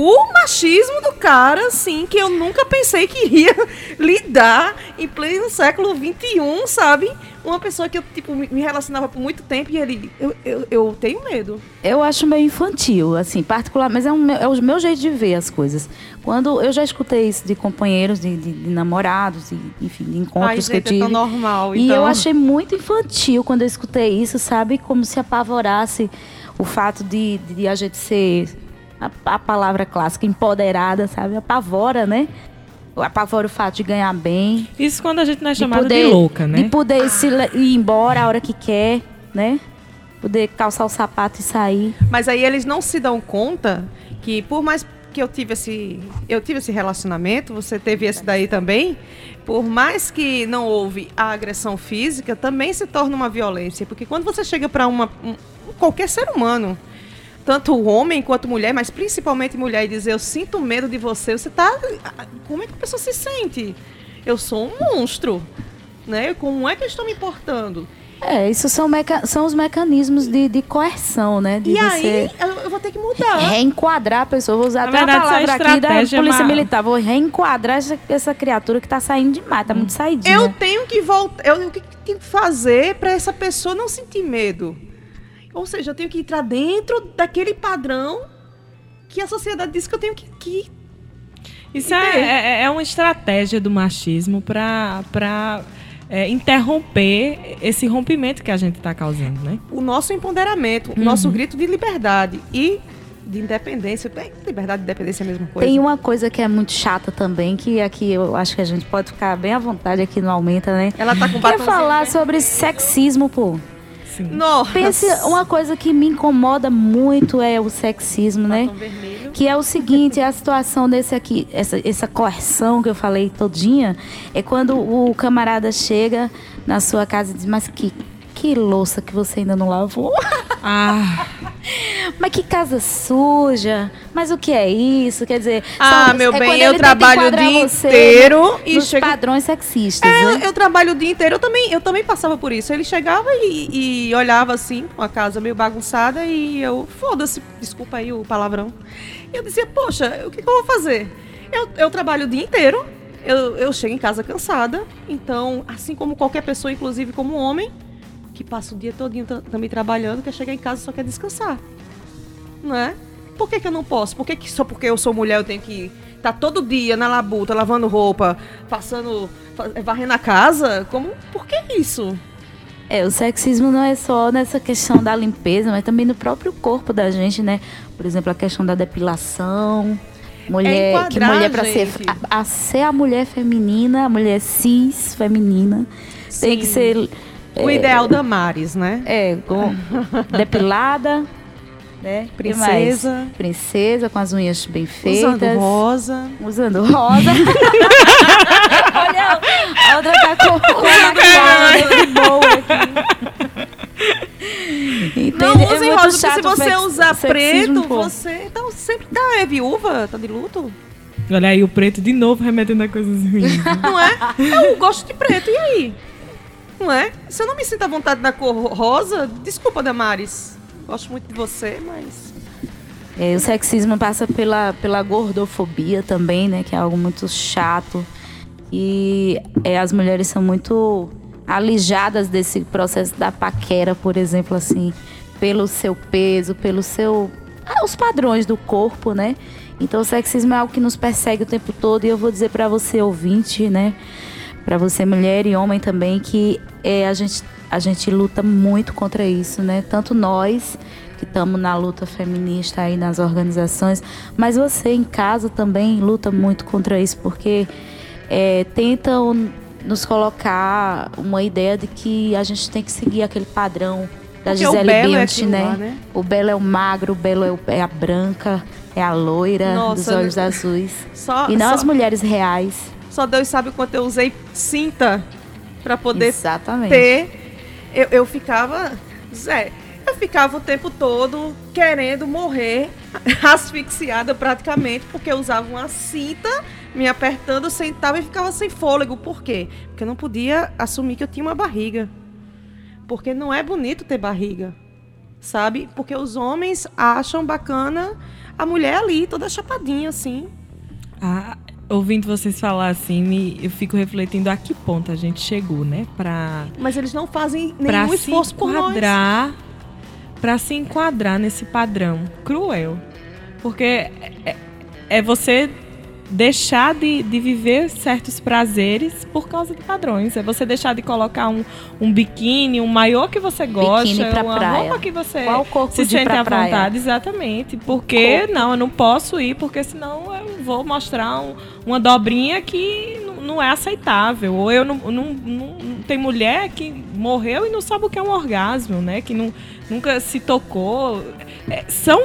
o machismo do cara, assim, que eu nunca pensei que iria lidar em pleno século XXI, sabe? Uma pessoa que eu, tipo, me relacionava por muito tempo e ele. Eu, eu, eu tenho medo. Eu acho meio infantil, assim, particular, mas é, um, é o meu jeito de ver as coisas. Quando eu já escutei isso de companheiros, de, de- de namorados, de, enfim, de Ai, encontros que eu gente, é tive. tão normal. E então... eu achei muito infantil quando eu escutei isso, sabe? Como se apavorasse o fato de, de a gente ser, a, a palavra clássica, empoderada, sabe? Apavora, né? Apavora o fato de ganhar bem. Isso quando a gente não é de chamada de, poder- louca, né? De poder se ir embora a hora que quer, né? Poder calçar o sapato e sair. Mas aí eles não se dão conta que por mais que eu tive esse eu tive esse relacionamento, você teve esse daí também, por mais que não houve a agressão física, também se torna uma violência, porque quando você chega para uma um- qualquer ser humano, tanto homem quanto mulher, mas principalmente mulher e dizer eu sinto medo de você, você tá como é que a pessoa se sente? Eu sou um monstro, né? Como é que eu estou me portando? É, isso são, meca- são os mecanismos de, de coerção, né? De e você aí eu, vou ter que mudar. reenquadrar a pessoa. Vou usar Na até verdade, a palavra essa aqui da é Polícia Militar. Vou reenquadrar essa, essa criatura que tá saindo demais, tá muito saidinha. Eu tenho que voltar. Eu, o que que tenho que fazer para essa pessoa não sentir medo? Ou seja, eu tenho que entrar dentro daquele padrão que a sociedade diz que eu tenho que. que Isso é, é- é uma estratégia do machismo para interromper esse rompimento que a gente está causando, né? o nosso empoderamento, o Uhum. nosso grito de liberdade e de independência. Bem, liberdade e independência é a mesma coisa. Tem uma coisa que é muito chata também, que aqui eu acho que a gente pode ficar bem à vontade aqui no Aumenta, né? Ela tá com Quer batomzinho, falar né? sobre sexismo, pô. Sim. Nossa. Pense, uma coisa que me incomoda muito é o sexismo, né? Batom vermelho. Que é o seguinte, a situação desse aqui, essa, essa coerção que eu falei todinha, é quando o camarada chega na sua casa e diz, mas que, que louça que você ainda não lavou. Ah, Mas que casa suja. Mas o que é isso? Quer dizer, Ah, são- meu é bem, eu trabalho o dia inteiro e nos chego- padrões sexistas, É, né? eu trabalho o dia inteiro, eu também, eu também passava por isso. Ele chegava e, e olhava assim, uma casa meio bagunçada, e eu, foda-se, desculpa aí o palavrão. E eu dizia, poxa, o que, que eu vou fazer? Eu, eu trabalho o dia inteiro, eu, eu chego em casa cansada, então, assim como qualquer pessoa, inclusive como homem, que passa o dia todinho ta- também trabalhando, quer chegar em casa e só quer descansar. Não é? Por que, que eu não posso? Por que, que só porque eu sou mulher eu tenho que estar todo dia na labuta, lavando roupa, passando, fa- varrendo a casa? Como? Por que isso? É, o sexismo não é só nessa questão da limpeza, mas também no próprio corpo da gente, né? Por exemplo, a questão da depilação. Mulher, que enquadrar, mulher para ser a, a ser a mulher feminina, a mulher cis feminina, tem que Sim. ser O ideal da Maris, né? é, com- depilada, né? Princesa. Princesa com as unhas bem feitas. Usando rosa. Usando rosa. Olha, a outra tá com, com a maquiagem de boa aqui. Entende? Não É use muito rosa, porque chato se você usar preto, você então, sempre tá é viúva, tá de luto. Olha aí, o preto de novo remetendo a coisas ruins. Não é? Eu gosto de preto, e aí? Não é? Se eu não me sinto à vontade na cor rosa, desculpa, Damares. Gosto muito de você, mas. É, o sexismo passa pela, pela gordofobia também, né? Que é algo muito chato. E é, as mulheres são muito alijadas desse processo da paquera, por exemplo, assim, pelo seu peso, pelo seu. Ah, os padrões do corpo, né? Então o sexismo é algo que nos persegue o tempo todo e eu vou dizer para você ouvinte, né, para você mulher e homem também que é, a gente a gente luta muito contra isso, né? Tanto nós que estamos na luta feminista aí nas organizações, mas você em casa também luta muito contra isso porque é, tentam nos colocar uma ideia de que a gente tem que seguir aquele padrão da Porque Gisele é Bündchen, aquilo né? lá, né? O belo é o magro, o belo é, o- é a branca, é a loira Nossa, dos olhos azuis. Só, E não só, as mulheres reais. Só Deus sabe o quanto eu usei cinta pra poder Exatamente. ter. Eu, eu ficava. Zé, eu ficava o tempo todo querendo morrer, asfixiada praticamente, porque eu usava uma cinta, me apertando, sentava e ficava sem fôlego. Por quê? Porque eu não podia assumir que eu tinha uma barriga. Porque não é bonito ter barriga. Sabe? Porque os homens acham bacana a mulher ali, toda chapadinha, assim. Ah, ouvindo vocês falar assim, me- eu fico refletindo a que ponto a gente chegou, né? Pra, Mas eles não fazem nenhum esforço por nós. enquadrar. Pra se enquadrar nesse padrão cruel. Porque é, é você deixar de, de viver certos prazeres por causa de padrões. É você deixar de colocar um, um biquíni, um maiô que você gosta, pra uma praia. roupa que você Qual corpo se sente pra à praia? vontade. Exatamente. Porque, não, eu não posso ir, porque senão eu vou mostrar um- uma dobrinha que não- é aceitável. Ou eu não, não, não- Tem mulher que morreu e não sabe o que é um orgasmo, né? Que não, nunca se tocou. É, são,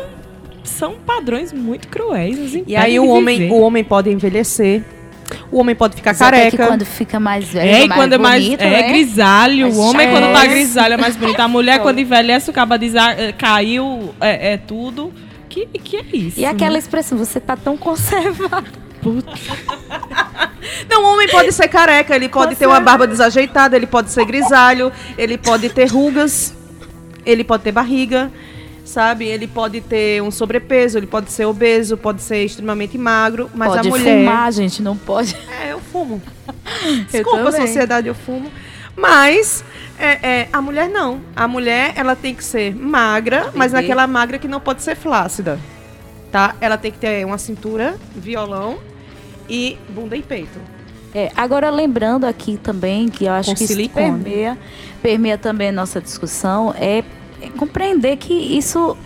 são padrões muito cruéis. E aí o homem, viver. o homem pode envelhecer. O homem pode ficar Mas até careca. que quando fica mais velho, É, mais quando é mais bonito, é, né? grisalho, Mas o homem quando tá é. grisalho é mais bonito. A mulher quando envelhece, o diz, ah, é, caiu, é, é tudo. Que, que é isso? E aquela né? expressão, você tá tão conservado. Putz. Não, o homem pode ser careca, ele pode ter uma barba desajeitada, ele pode ser grisalho, ele pode ter rugas, ele pode ter barriga, sabe? Ele pode ter um sobrepeso, ele pode ser obeso, pode ser extremamente magro, mas pode a mulher. fumar, gente, não pode. É, eu fumo. Desculpa, também. sociedade, eu fumo. Mas é, é, a mulher não. A mulher, ela tem que ser magra, mas Bebê. naquela magra que não pode ser flácida. Tá? Ela tem que ter uma cintura, violão e bunda e peito. É, agora lembrando aqui também que eu acho Com que isso permeia, permeia também a nossa discussão é, é compreender que isso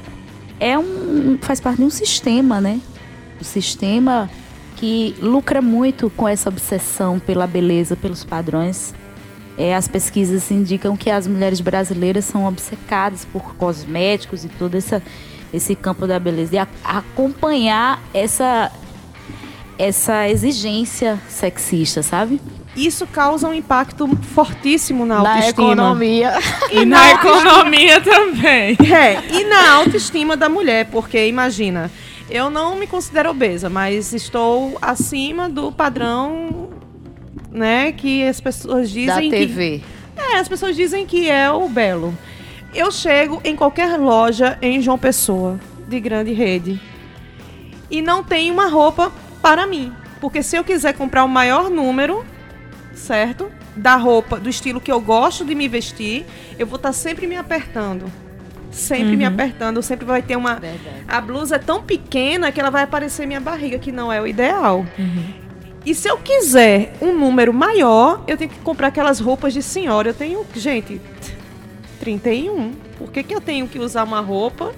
é um faz parte de um sistema, né? Um sistema que lucra muito com essa obsessão pela beleza, pelos padrões. É, as pesquisas indicam que as mulheres brasileiras são obcecadas por cosméticos e todo essa, esse campo da beleza. E a- acompanhar essa, essa exigência sexista, sabe? Isso causa um impacto fortíssimo na Na autoestima. economia. E na economia também. É, e na autoestima da mulher, porque imagina, eu não me considero obesa, mas estou acima do padrão, né, que as pessoas da dizem que TV. É, as pessoas dizem que é o belo. Eu chego em qualquer loja em João Pessoa, de grande rede, e não tem uma roupa para mim. Porque se eu quiser comprar o maior número, certo? Da roupa, do estilo que eu gosto de me vestir, eu vou estar sempre me apertando. Sempre me apertando, sempre vai ter uma. A blusa é tão pequena que ela vai aparecer minha barriga, que não é o ideal. E se eu quiser um número maior, eu tenho que comprar aquelas roupas de senhora. Eu tenho, gente, 31. Por que, que eu tenho que usar uma roupa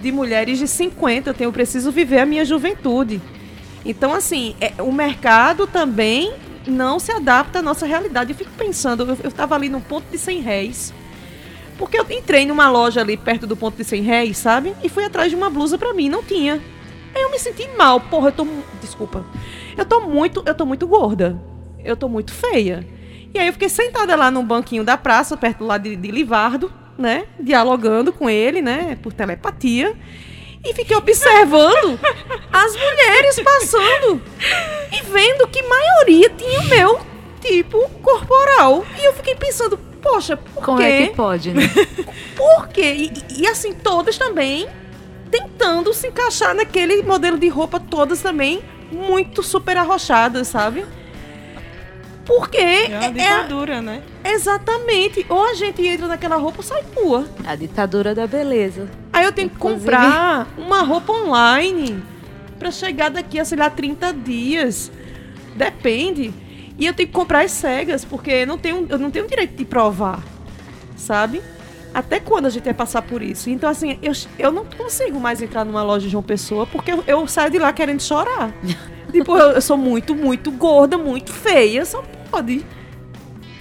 de mulheres de 50? Eu tenho, preciso viver a minha juventude. Então, assim, é, o mercado também não se adapta à nossa realidade. Eu fico pensando, eu, eu tava ali no ponto de 100 réis. Porque eu entrei numa loja ali perto do ponto de 100 réis, sabe? E fui atrás de uma blusa pra mim, não tinha. Aí eu me senti mal, porra, eu tô. Desculpa. Eu tô muito. Eu tô muito gorda. Eu tô muito feia. E aí eu fiquei sentada lá num banquinho da praça, perto lá de, de Livardo, né? Dialogando com ele, né? Por telepatia. e fiquei observando as mulheres passando e vendo que maioria tinha o meu tipo corporal. E eu fiquei pensando, poxa, por Como quê? é que pode, né? Por quê? E, e, assim, todas também tentando se encaixar naquele modelo de roupa, todas também muito super arrochadas, sabe? Porque É uma é, é- ditadura, né? exatamente. Ou a gente entra naquela roupa ou sai nua. A ditadura da beleza. Aí eu tenho que Inclusive- comprar uma roupa online pra chegar daqui a, sei lá, 30 dias. Depende. E eu tenho que comprar as cegas, porque eu não tenho, eu não tenho direito de provar. Sabe? Até quando a gente vai passar por isso? Então, assim, eu, eu não consigo mais entrar numa loja de uma pessoa porque eu, eu saio de lá querendo chorar. tipo, eu, eu sou muito, muito gorda, muito feia, só pode.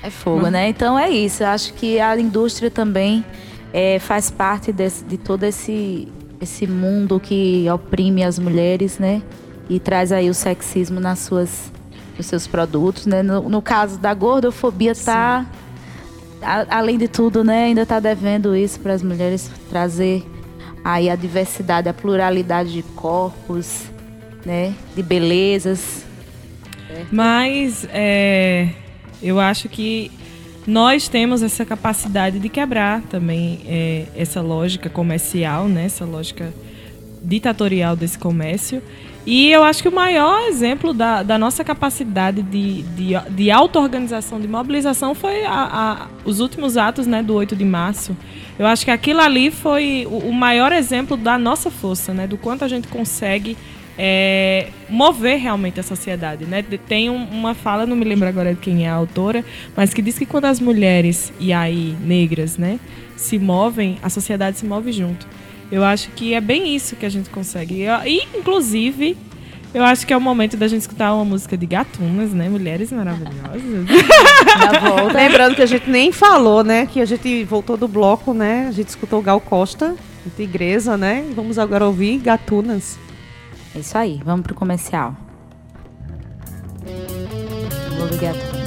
É fogo, né? Então é isso. Eu acho que a indústria também é, faz parte desse- de todo esse, esse mundo que oprime as mulheres, né? E traz aí o sexismo nas suas, nos seus produtos, né? No, no caso da gordofobia, tá... a- além de tudo, né? Ainda tá devendo isso para as mulheres trazer aí a diversidade, a pluralidade de corpos, né? De belezas. Mas é, eu acho que nós temos essa capacidade de quebrar também é, essa lógica comercial, né? essa lógica ditatorial desse comércio. E eu acho que o maior exemplo da, da nossa capacidade de, de, de auto-organização, de mobilização, foi a- a- os últimos atos né, do 8 de março. Eu acho que aquilo ali foi o, o maior exemplo da nossa força, né, do quanto a gente consegue é, mover realmente a sociedade. Né? Tem um- uma fala, não me lembro agora de quem é a autora, mas que diz que quando as mulheres, e aí negras, né, se movem, a sociedade se move junto. Eu acho que é bem isso que a gente consegue. E, inclusive, eu acho que é o momento da gente escutar uma música de gatunas, né? Mulheres maravilhosas. Lembrando que a gente nem falou, né? Que a gente voltou do bloco, né? A gente escutou Gal Costa, Tigresa, né? Vamos agora ouvir Gatunas. É isso aí, vamos pro comercial. Obrigada.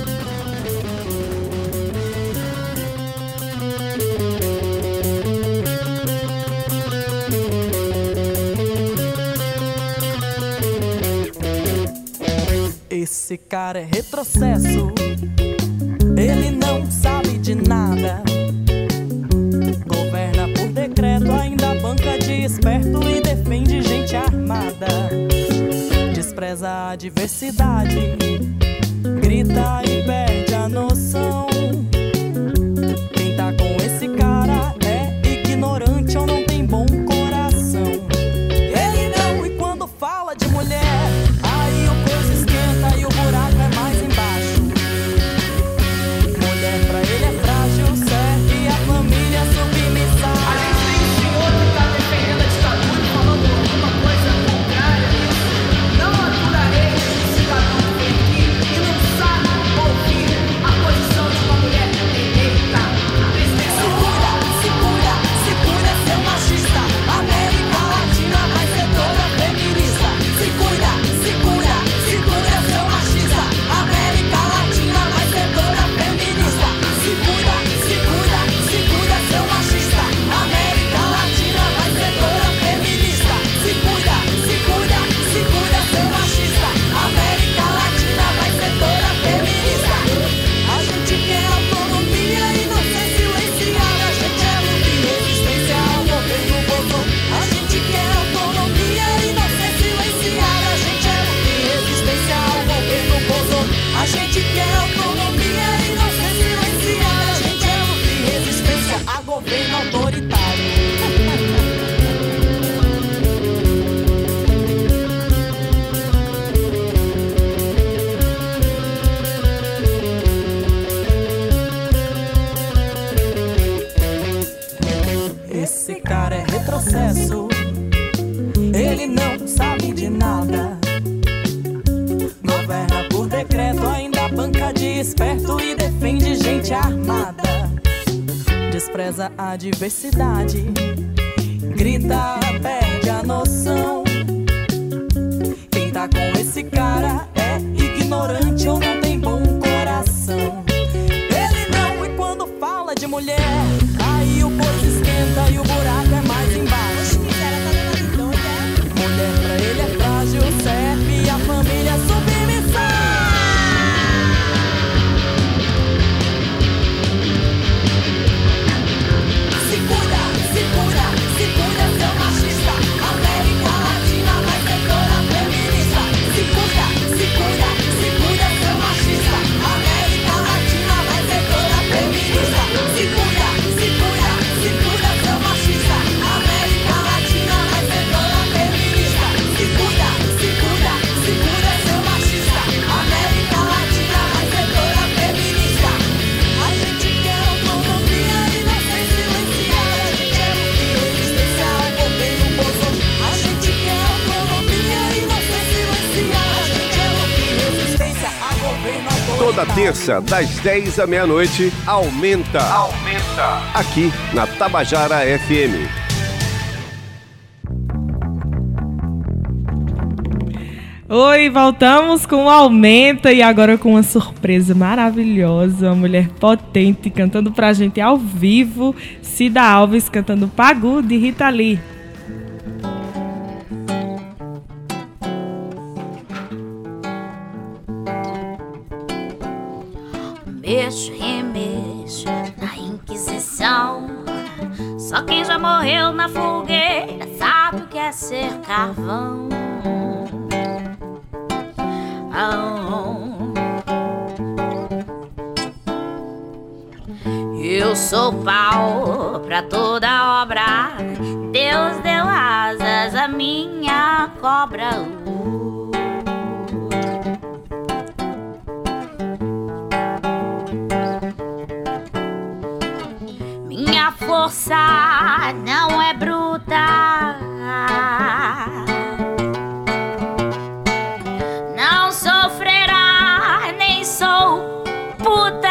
Esse cara é retrocesso, ele não sabe de nada. Governa por decreto, ainda banca de esperto e defende gente armada. Despreza a diversidade, grita e perde a Toda terça, das 10 à meia-noite, aumenta. Aumenta. Aqui na Tabajara FM. Oi, voltamos com o Aumenta e agora com uma surpresa maravilhosa. Uma mulher potente cantando pra gente ao vivo. Cida Alves cantando Pagu de Rita Lee. Só quem já morreu na fogueira sabe o que é ser carvão. Eu sou pau pra toda obra. Deus deu asas à minha cobra. Força não é bruta. Não sofrerá, nem sou puta.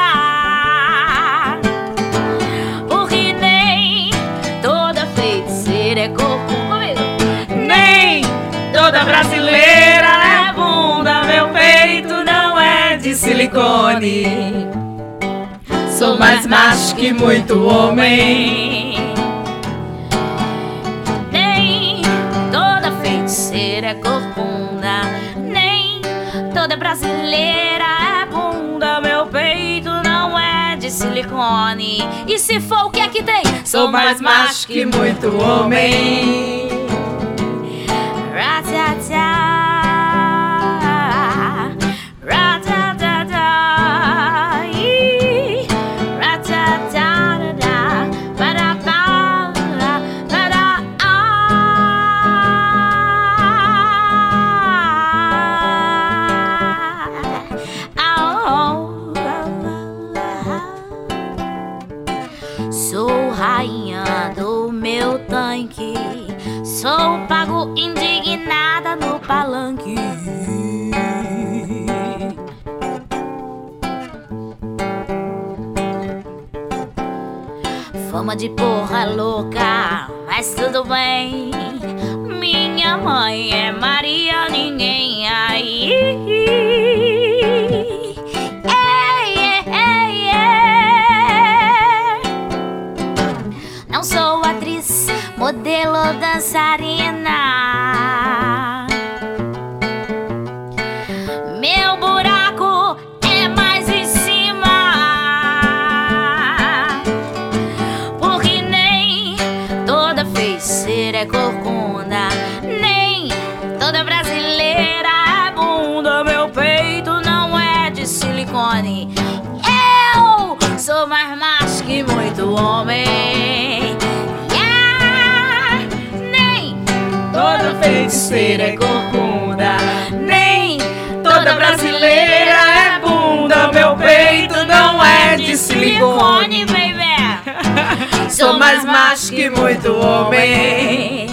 Porque nem toda feiticeira é corpo. Nem toda brasileira é bunda. Meu peito não é de silicone. Sou mais macho que muito homem. Nem toda feiticeira é corcunda. Nem toda brasileira é bunda. Meu peito não é de silicone. E se for o que é que tem? Sou mais macho que muito homem. Indignada no palanque. Fama de porra louca, mas tudo bem. Minha mãe é Maria, ninguém aí. Modelo, dançarina. Feiticeira é corcunda, nem toda brasileira é bunda. Meu peito não é de silicone, baby. Sou mais macho que muito homem.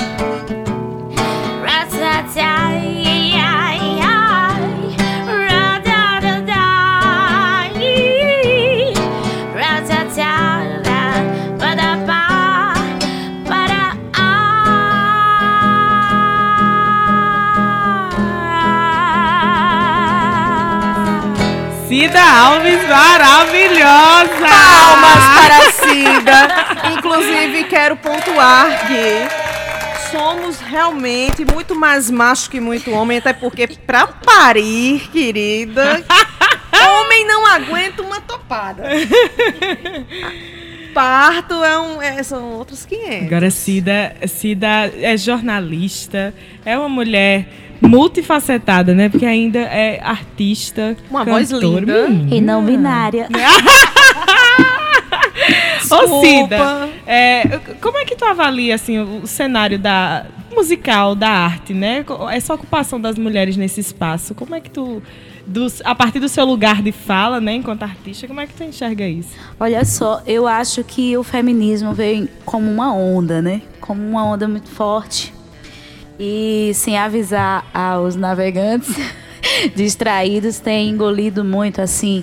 Cida Alves maravilhosa! Palmas para Cida. Inclusive, quero pontuar que somos realmente muito mais macho que muito homem, até porque pra parir, querida, homem não aguenta uma topada. Parto é um, é- são outros 500. Agora, Cida, Cida é jornalista, é uma mulher multifacetada, né? Porque ainda é artista, Uma voz cantora. linda. Menina. E não binária. Ô, Cida, é, como é que tu avalia assim, o cenário da musical, da arte, né? Essa ocupação das mulheres nesse espaço, como é que tu, do- a partir do seu lugar de fala, né, enquanto artista, como é que tu enxerga isso? Olha só, eu acho que o feminismo veio como uma onda, né? Como uma onda muito forte. E sem avisar aos navegantes, distraídos têm engolido muito, assim,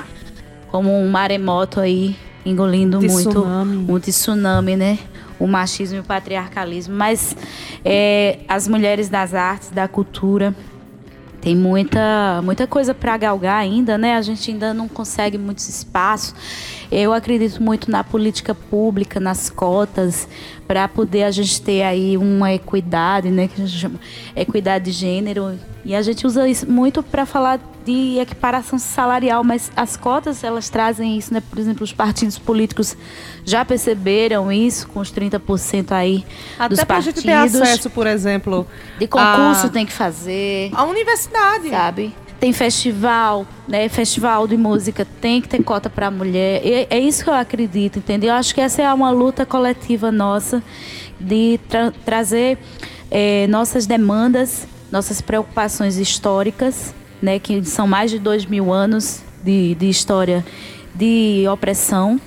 como um maremoto aí, engolindo muito Tsunami. um tsunami, né? O machismo e o patriarcalismo. Mas é, as mulheres das artes, da cultura, tem muita, muita coisa para galgar ainda, né? A gente ainda não consegue muitos espaços. Eu acredito muito na política pública, nas cotas, para poder a gente ter aí uma equidade, né? Que a gente chama equidade de gênero. E a gente usa isso muito para falar de equiparação salarial, mas as cotas elas trazem isso, né? Por exemplo, os partidos políticos já perceberam isso com os 30% aí dos Até pra partidos. gente ter acesso, por exemplo, De concurso a- tem que fazer. A universidade. Sabe? Tem festival, né? Festival de música tem que ter cota para mulher. E é isso que eu acredito, entendeu? Eu acho que essa é uma luta coletiva nossa de tra- trazer eh, nossas demandas, nossas preocupações históricas, né? Que são mais de dois mil anos de, de história de opressão.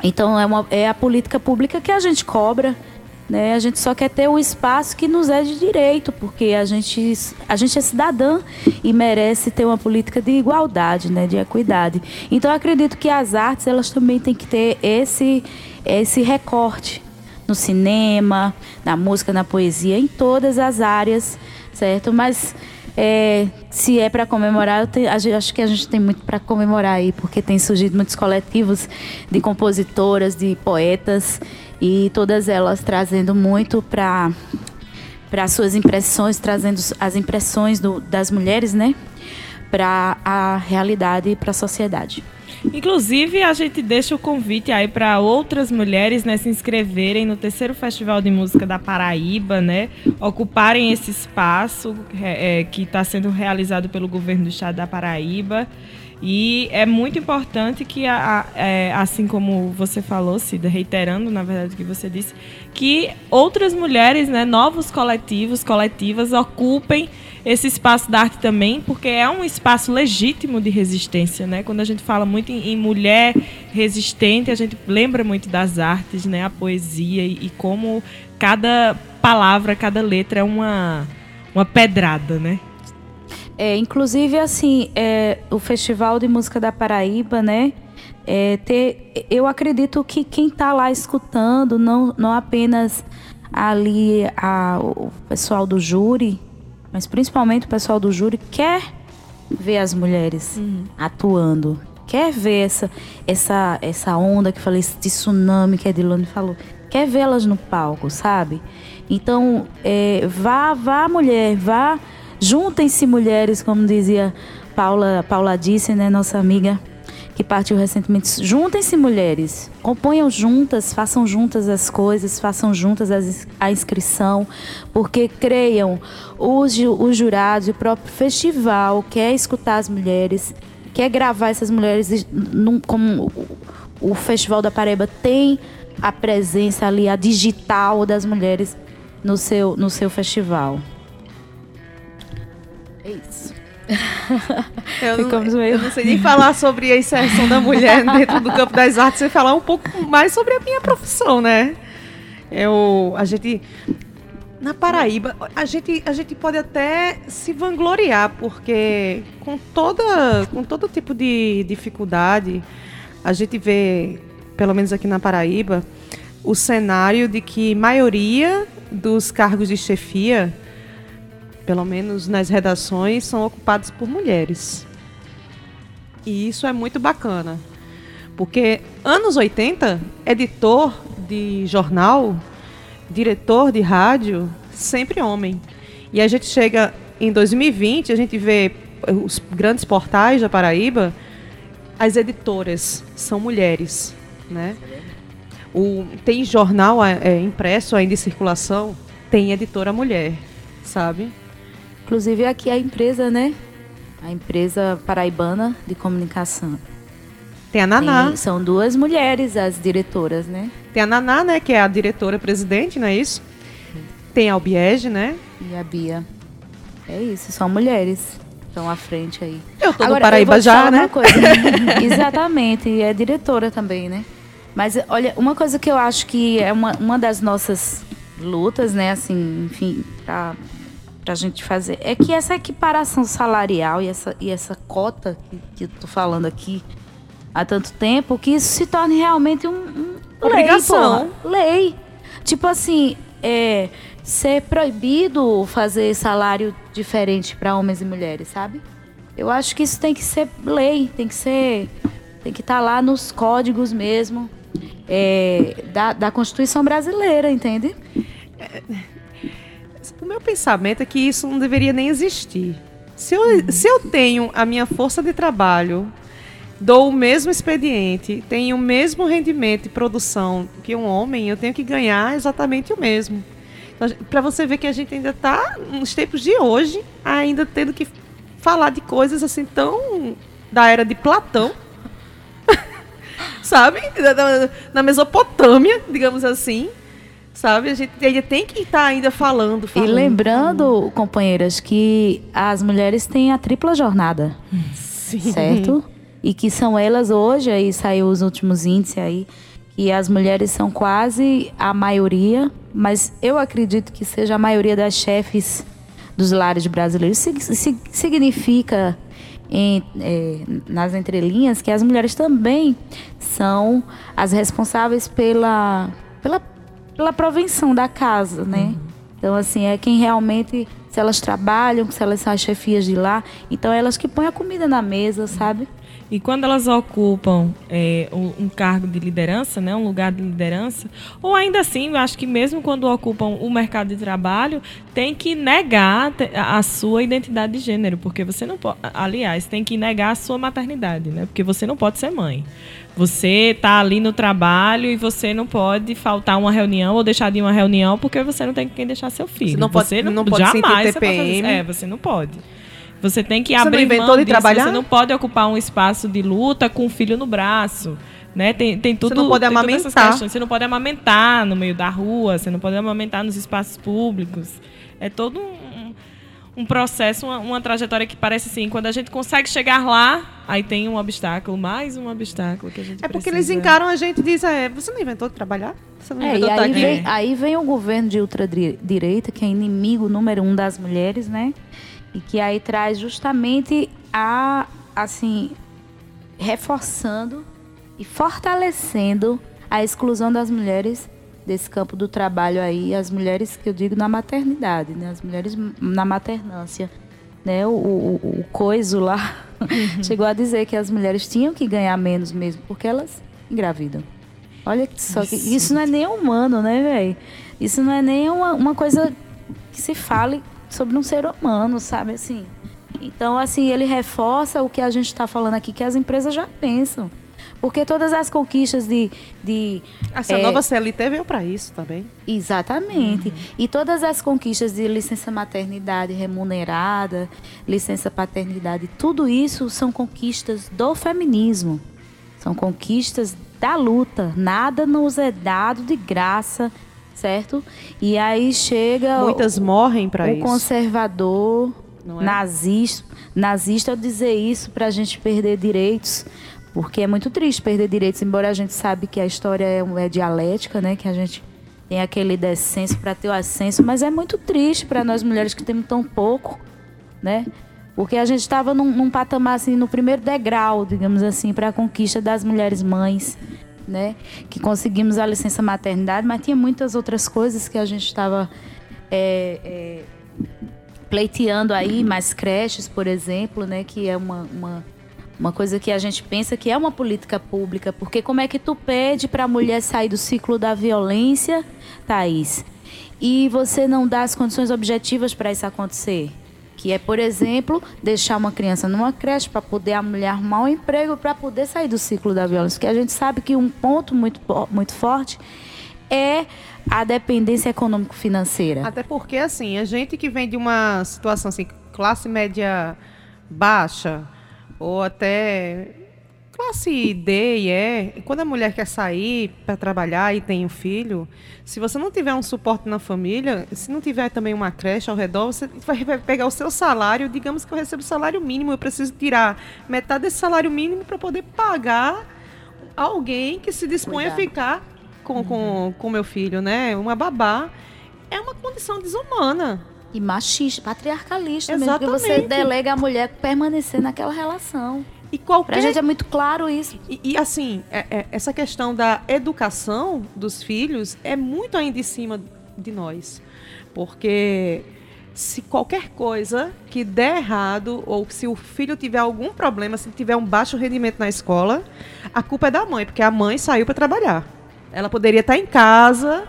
Então é, uma, é a política pública que a gente cobra, né? A gente só quer ter o espaço que nos é de direito, porque a gente, a gente é cidadã e merece ter uma política de igualdade, né? De equidade. Então acredito que as artes elas também têm que ter esse esse recorte no cinema, na música, na poesia, em todas as áreas, certo? Mas é, se é para comemorar, te- acho que a gente tem muito para comemorar aí, porque tem surgido muitos coletivos de compositoras, de poetas, e todas elas trazendo muito para para suas impressões, trazendo as impressões do- das mulheres, né, para a realidade e para a sociedade. Inclusive, a gente deixa o convite aí para outras mulheres né, se inscreverem no terceiro Festival de Música da Paraíba, né? Ocuparem esse espaço é, é, que está sendo realizado pelo governo do estado da Paraíba. E é muito importante que, a- a- é, assim como você falou, Cida, reiterando, na verdade, o que você disse, que outras mulheres, né, novos coletivos, coletivas, ocupem esse espaço da arte também, porque é um espaço legítimo de resistência, né? Quando a gente fala muito em, em mulher resistente, a gente lembra muito das artes, né? A poesia e, e como cada palavra, cada letra é uma, uma pedrada, né? É, inclusive, assim, é, o Festival de Música da Paraíba, né? é, ter, eu acredito que quem está lá escutando, não, não apenas ali a, o pessoal do júri, mas principalmente o pessoal do júri, quer ver as mulheres atuando. Quer ver essa, essa, essa onda que falei, esse tsunami que a Edilane falou. Quer vê-las no palco, sabe? Então, é, vá, vá, mulher, vá. Juntem-se, mulheres, como dizia Paula, Paula disse, né, nossa amiga que partiu recentemente. Juntem-se, mulheres. Componham juntas, façam juntas as coisas, façam juntas as- a inscrição, porque creiam, os, os jurados, o próprio festival quer escutar as mulheres, quer gravar essas mulheres, num, como o, Festival da Paraíba tem a presença ali, a digital das mulheres no seu, no seu festival. É isso. Eu não, Ficamos meio- eu não sei nem falar sobre a inserção da mulher dentro do campo das artes sem falar um pouco mais sobre a minha profissão, né? Eu, a gente na Paraíba, a gente, a gente pode até se vangloriar porque com toda com todo tipo de dificuldade, a gente vê, pelo menos aqui na Paraíba, o cenário de que maioria dos cargos de chefia pelo menos nas redações, são ocupados por mulheres. E isso é muito bacana. Porque anos 80, editor de jornal, diretor de rádio, sempre homem. E a gente chega em 2020, a gente vê os grandes portais da Paraíba, as editoras são mulheres, né? O, tem jornal é, impresso ainda em circulação, tem editora mulher, sabe? Inclusive aqui a empresa, né? A empresa paraibana de comunicação. Tem a Naná. Tem- são duas mulheres as diretoras, né? Tem a Naná, né, que é a diretora-presidente, não é isso? Tem a Albiege, né? E a Bia. É isso, são mulheres. Estão à frente aí. Eu tô no Agora, Paraíba vou te já, né? Exatamente, e é diretora também, né? Mas olha, uma coisa que eu acho que é uma, uma das nossas lutas, né? Assim, enfim, pra pra gente fazer é que essa equiparação salarial e essa, e essa cota que, que eu tô falando aqui há tanto tempo, que isso se torne realmente um, um Obrigação. Lei, lei. Tipo assim, é, ser proibido fazer salário diferente para homens e mulheres, sabe? Eu acho que isso tem que ser lei, tem que ser. Tem que estar lá nos códigos mesmo é, da, da Constituição brasileira, entende? O meu pensamento é que isso não deveria nem existir. Se eu, se eu tenho a minha força de trabalho, dou o mesmo expediente, tenho o mesmo rendimento e produção que um homem, eu tenho que ganhar exatamente o mesmo. Então, para você ver que a gente ainda está nos tempos de hoje, ainda tendo que falar de coisas assim tão da era de Platão, sabe? Da- Na Mesopotâmia, digamos assim, sabe? A gente ainda tem que estar ainda falando, E falando. lembrando, companheiras, que as mulheres têm a tripla jornada, Sim. certo? E que são elas hoje, aí saiu os últimos índices aí, que as mulheres são quase a maioria, mas eu acredito que seja a maioria das chefes dos lares brasileiros. Sig- sig- significa, em, eh, nas entrelinhas, que as mulheres também são as responsáveis pela, pela, pela provenção da casa, né? Então, assim, é quem realmente, se elas trabalham, se elas são as chefias de lá, então é elas que põem a comida na mesa, sabe? E quando elas ocupam é, um, cargo de liderança, né, um lugar de liderança, ou ainda assim, eu acho que mesmo quando ocupam o mercado de trabalho, tem que negar a sua identidade de gênero, porque você não pode, aliás, tem que negar a sua maternidade, né? Porque você não pode ser mãe. Você tá ali no trabalho e você não pode faltar uma reunião ou deixar de ir uma reunião porque você não tem quem deixar seu filho. Você não pode- não pode sentir jamais você pode TPM. É, você não pode. Você tem que Você não abrir mão de disso. trabalhar? Você não pode ocupar um espaço de luta com o filho no braço. Né? Tem, tem tudo. não pode amamentar. Você não pode amamentar no meio da rua, você não pode amamentar nos espaços públicos. É todo um, um processo, uma, uma trajetória que parece assim, quando a gente consegue chegar lá, aí tem um obstáculo, mais um obstáculo que a gente É porque precisa- eles encaram a gente e dizem, é, você não inventou de trabalhar? Você não É, inventou e aí aqui? vem, aí vem o governo de ultradireita, que é inimigo número um das mulheres, né? E que aí traz justamente a, assim, reforçando e fortalecendo a exclusão das mulheres desse campo do trabalho aí, as mulheres que eu digo na maternidade, né? As mulheres na maternância, né? O, o, o coiso lá chegou a dizer que as mulheres tinham que ganhar menos mesmo, porque elas engravidam. Olha só que isso não é nem humano, né, velho? Isso não é nem uma, uma coisa que se fale sobre um ser humano, sabe assim? Então, assim, ele reforça o que a gente está falando aqui, que as empresas já pensam. Porque todas as conquistas de. de Essa é, nova CLT veio para isso também. Exatamente. E todas as conquistas de licença maternidade remunerada, licença paternidade, tudo isso são conquistas do feminismo. São conquistas da luta. Nada nos é dado de graça, certo? E aí chega o- Muitas morrem para o isso. conservador, Não é? nazista, nazista ao dizer isso para a gente perder direitos, porque é muito triste perder direitos, embora a gente sabe que a história é, é dialética, né? Que a gente tem aquele descenso para ter o ascenso, mas é muito triste para nós mulheres que temos tão pouco, né? Porque a gente estava num, num patamar assim, no primeiro degrau, digamos assim, para a conquista das mulheres mães, né? Que conseguimos a licença maternidade, mas tinha muitas outras coisas que a gente estava é, é, pleiteando aí, mais creches, por exemplo, né? Que é uma, uma, uma coisa que a gente pensa que é uma política pública, porque como é que tu pede para a mulher sair do ciclo da violência, Thaís, e você não dá as condições objetivas para isso acontecer? Que é, por exemplo, deixar uma criança numa creche para poder a mulher arrumar um emprego para poder sair do ciclo da violência. Porque a gente sabe que um ponto muito, muito forte é a dependência econômico-financeira. Até porque, assim, a gente que vem de uma situação assim, classe média baixa, ou até classe D e E, quando a mulher quer sair para trabalhar e tem um filho, se você não tiver um suporte na família, se não tiver também uma creche ao redor, você vai pegar o seu salário, digamos que eu recebo salário mínimo, eu preciso tirar metade desse salário mínimo para poder pagar alguém que se dispõe a ficar com o com, com meu filho, né? Uma babá. É uma condição desumana, E machista, patriarcalista mesmo, porque você Exatamente. delega a mulher permanecer naquela relação. E qualquer Pra gente é muito claro isso. E, e, assim, é- é- essa questão da educação dos filhos é muito ainda em cima de nós. Porque se qualquer coisa que der errado, ou se o filho tiver algum problema, se tiver um baixo rendimento na escola, a culpa é da mãe, porque a mãe saiu para trabalhar. Ela poderia estar em casa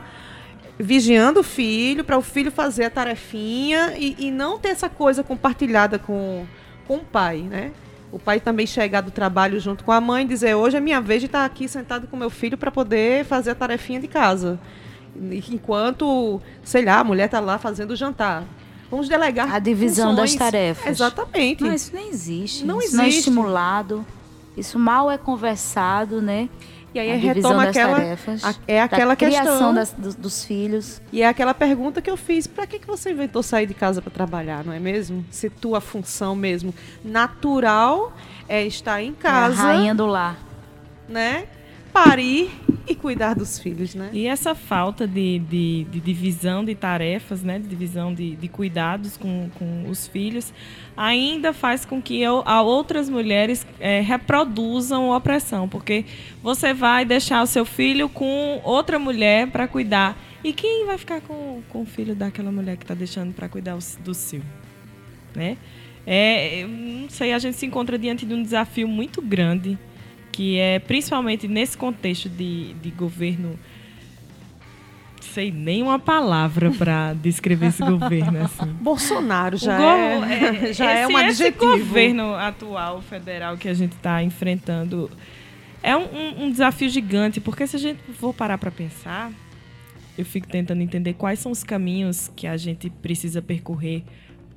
vigiando o filho, para o filho fazer a tarefinha e, e não ter essa coisa compartilhada com, com o pai, né? O pai também chegar do trabalho junto com a mãe e dizer: hoje é minha vez de estar aqui sentado com meu filho para poder fazer a tarefinha de casa. E- Enquanto, sei lá, a mulher está lá fazendo o jantar. Vamos delegar A divisão das funções. tarefas. Exatamente. Não, isso não existe. Não isso não é existe. estimulado. Isso mal é conversado, né? E aí a retoma das aquela- tarefas, a- é aquela da criação questão- das- dos, dos filhos. E é aquela pergunta que eu fiz: para que, que você inventou sair de casa para trabalhar, não é mesmo? Se tua função mesmo natural é estar em casa, A rainha do lar. né? Parir e cuidar dos filhos, né? E essa falta de, de, de divisão de tarefas, né, de divisão de, de cuidados com, com os filhos, ainda faz com que eu, a outras mulheres eh, reproduzam a opressão, porque você vai deixar o seu filho com outra mulher para cuidar. E quem vai ficar com, com o filho daquela mulher que está deixando para cuidar do seu? Né? É, não sei, a gente se encontra diante de um desafio muito grande, que é principalmente nesse contexto de, de governo. Sei nem uma palavra para descrever esse governo assim. Bolsonaro já go- é, já é esse- um esse adjetivo. governo atual federal que a gente está enfrentando é um, um- um desafio gigante, porque se a gente for parar para pensar, eu fico tentando entender quais são os caminhos que a gente precisa percorrer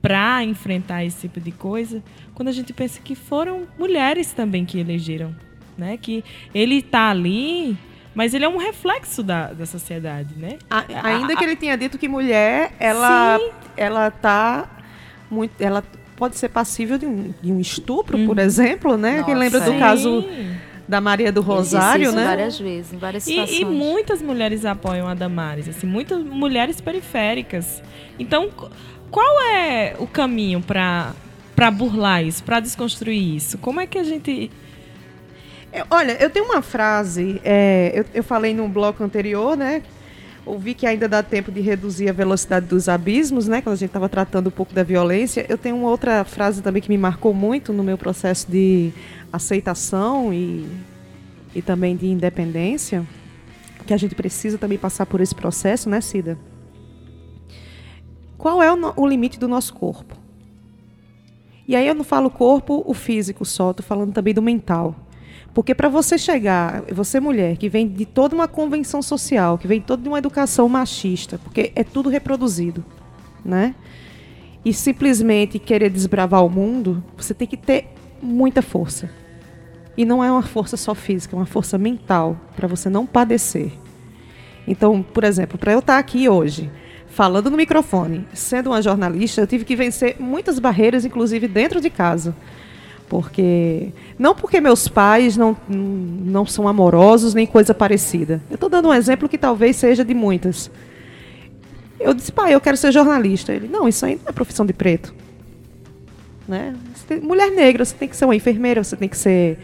para enfrentar esse tipo de coisa, quando a gente pensa que foram mulheres também que elegeram, né? Que ele está ali, mas ele é um reflexo da, da sociedade, né? A- ainda que ele tenha dito que mulher, ela, ela tá muito, ela pode ser passível de um, de um estupro, por exemplo, né? Quem Nossa, lembra do sim. caso da Maria do Rosário, isso né? várias vezes, em várias E, situações. e muitas mulheres apoiam a Damares, assim, muitas mulheres periféricas. Então, qu- qual é o caminho para para burlar isso, para desconstruir isso? Como é que a gente olha, eu tenho uma frase, é, eu, eu falei no bloco anterior, né? Ouvi que ainda dá tempo de reduzir a velocidade dos abismos, né? Quando a gente estava tratando um pouco da violência. Eu tenho uma outra frase também que me marcou muito no meu processo de aceitação e, e também de independência, que a gente precisa também passar por esse processo, né, Cida? Qual é o, o limite do nosso corpo? E aí eu não falo corpo, o físico só, estou falando também do mental. Porque para você chegar, você mulher, que vem de toda uma convenção social, que vem toda de uma educação machista, porque é tudo reproduzido, né? E simplesmente querer desbravar o mundo, você tem que ter muita força. E não é uma força só física, é uma força mental, para você não padecer. Então, por exemplo, para eu estar aqui hoje, falando no microfone, sendo uma jornalista, eu tive que vencer muitas barreiras, inclusive dentro de casa. Porque. Não porque meus pais não, não são amorosos nem coisa parecida. Eu estou dando um exemplo que talvez seja de muitas. Eu disse, pai, eu quero ser jornalista. Ele, não, isso aí não é profissão de preto. Né? Mulher negra, você tem que ser uma enfermeira, você tem que ser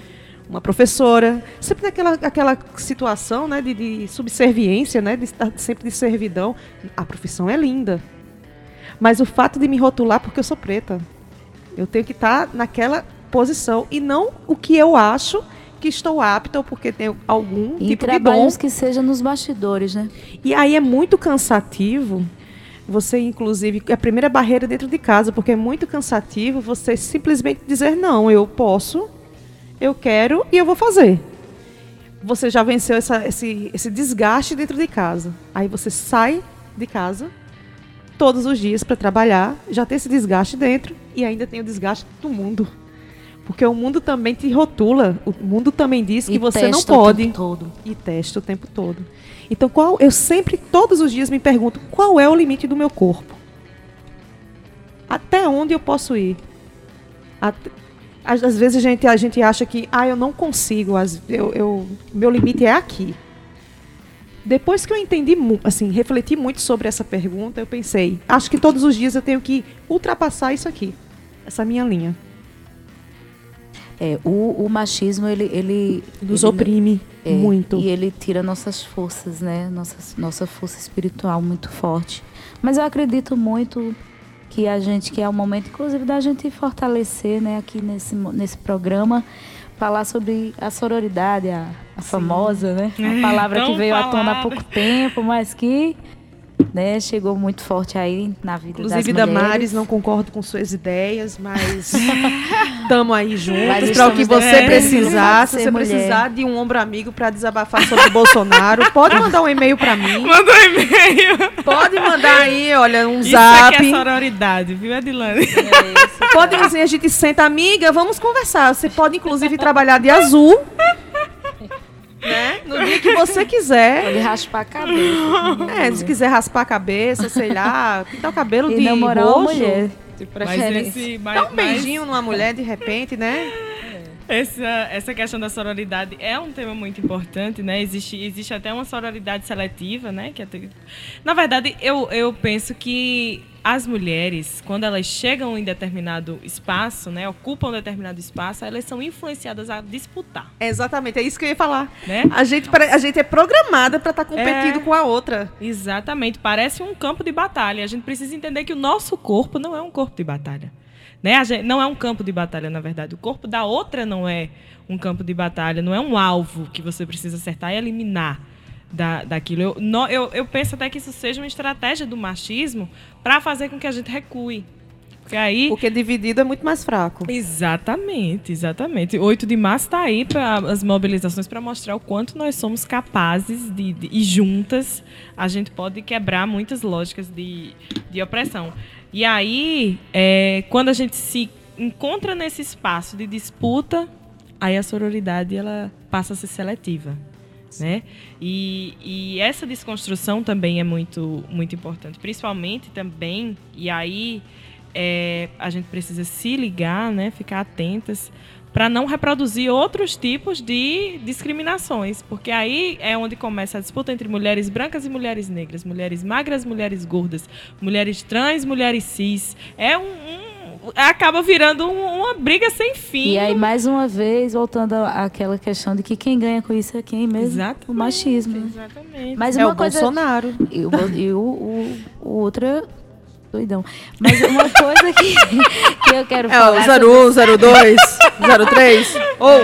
uma professora. Sempre naquela aquela situação né, de, de subserviência, né, de estar sempre de servidão. A profissão é linda. Mas o fato de me rotular porque eu sou preta. Eu tenho que estar naquela posição e não o que eu acho que estou apta ou porque tenho algum Em tipo de dom. que seja nos bastidores, né? E aí é muito cansativo. Você, inclusive, é a primeira barreira dentro de casa, porque é muito cansativo você simplesmente dizer não, eu posso, eu quero e eu vou fazer. Você já venceu essa- esse, esse desgaste dentro de casa. Aí você sai de casa todos os dias para trabalhar, já tem esse desgaste dentro e ainda tem o desgaste do mundo. Porque o mundo também te rotula, o mundo também diz que E você não testa o pode. tempo todo. E testa o tempo todo. Então, qual eu sempre, todos os dias, me pergunto qual é o limite do meu corpo? Até onde eu posso ir? Até- às, vezes a gente, a gente acha que, ah, eu não consigo, as- eu, eu- meu limite é aqui. depois que eu entendi, assim, refleti muito sobre essa pergunta, eu pensei, acho que todos os dias eu tenho que ultrapassar isso aqui, essa minha linha. É, o, o machismo, ele... ele Nos ele- oprime é, muito. E ele tira nossas forças, né? Nossa, nossa força espiritual muito forte. Mas eu acredito muito que a gente, que é o momento, inclusive, da gente fortalecer, né, aqui nesse, nesse programa, falar sobre a sororidade, a, a famosa, né? A palavra que veio à tona há pouco tempo, mas que né, chegou muito forte aí na vida Inclusive, das mulheres. Damares, não concordo com suas ideias, mas estamos aí juntos para o que você bem. precisar. Se você mulher. precisar de um ombro amigo para desabafar sobre o Bolsonaro, pode mandar um e-mail para mim. Manda um e-mail. Pode mandar aí, olha, um Isso zap. aqui é sororidade, viu, Adilane? Pode assim, a gente senta, amiga, vamos conversar. Você pode, inclusive, trabalhar de azul. Né? No dia que você quiser. Pode raspar a cabeça. É, se quiser raspar a cabeça, sei lá, pintar o cabelo E de namorar uma roxo. mulher. De Mas esse, mas, Dá um mas beijinho numa mulher de repente, né? Essa, essa questão da sororidade é um tema muito importante, né? Existe, existe até uma sororidade seletiva, né? Que até- Na verdade, eu, eu penso que as mulheres, quando elas chegam em determinado espaço, né? Ocupam um determinado espaço, elas são influenciadas a disputar, Exatamente, é isso que eu ia falar. né? A gente, a gente é programada para estar competindo É. com a outra. Exatamente, parece um campo de batalha. A gente precisa entender que o nosso corpo não é um corpo de batalha. Né? Gente, não é um campo de batalha, na verdade. O corpo da outra não é um campo de batalha, não é um alvo que você precisa acertar e eliminar da, daquilo. Eu, no- eu, eu penso até que isso seja uma estratégia do machismo para fazer com que a gente recue. Porque aí. Porque dividido é muito mais fraco. Exatamente, exatamente. 8 de março está aí para as mobilizações para mostrar o quanto nós somos capazes de, de- e juntas a gente pode quebrar muitas lógicas de, de opressão. E aí, é, quando a gente se encontra nesse espaço de disputa, aí a sororidade ela passa a ser seletiva. Né? E, e essa desconstrução também é muito, muito importante, principalmente também, e aí é, a gente precisa se ligar, né, ficar atentas para não reproduzir outros tipos de discriminações, porque aí é onde começa a disputa entre mulheres brancas e mulheres negras, mulheres magras, mulheres gordas, mulheres trans, mulheres cis. É um, um- acaba virando um- uma briga sem fim. E aí, mais uma vez, voltando àquela questão de que quem ganha com isso é quem mesmo? Exatamente, O machismo. Exatamente. Mas É uma o coisa... Bolsonaro. E o, e o, o, o outro é doidão. Mas uma coisa que, que eu quero É falar... o 01, 02, 03. Ou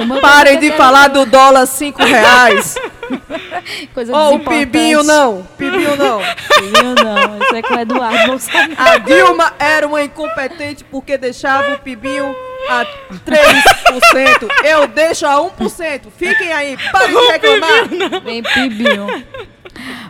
Uma parem de falar do dólar 5 reais. Coisa Ou o. Pibinho não. Pibinho não. Pibinho não. Isso é com o Eduardo Bolsonaro. A Dilma era uma incompetente porque deixava o Pibinho a 3%. Eu deixo a 1%. Fiquem aí, parem de reclamar. Bem pibinho.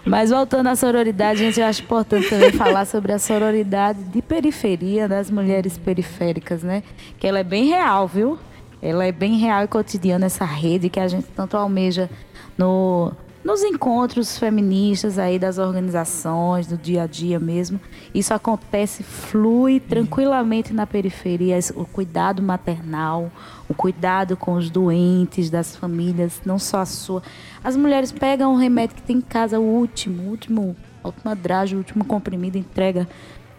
Mas voltando à sororidade, gente, eu acho importante também falar sobre a sororidade de periferia das mulheres periféricas, né? Que ela é bem real, viu? Ela é bem real e cotidiana, essa rede que a gente tanto almeja no, nos encontros feministas aí das organizações, do dia a dia mesmo. Isso acontece, flui tranquilamente na periferia. O cuidado maternal, o cuidado com os doentes das famílias, não só a sua. As mulheres pegam o remédio que tem em casa, o último, o último, a última dragem, o último comprimido, entrega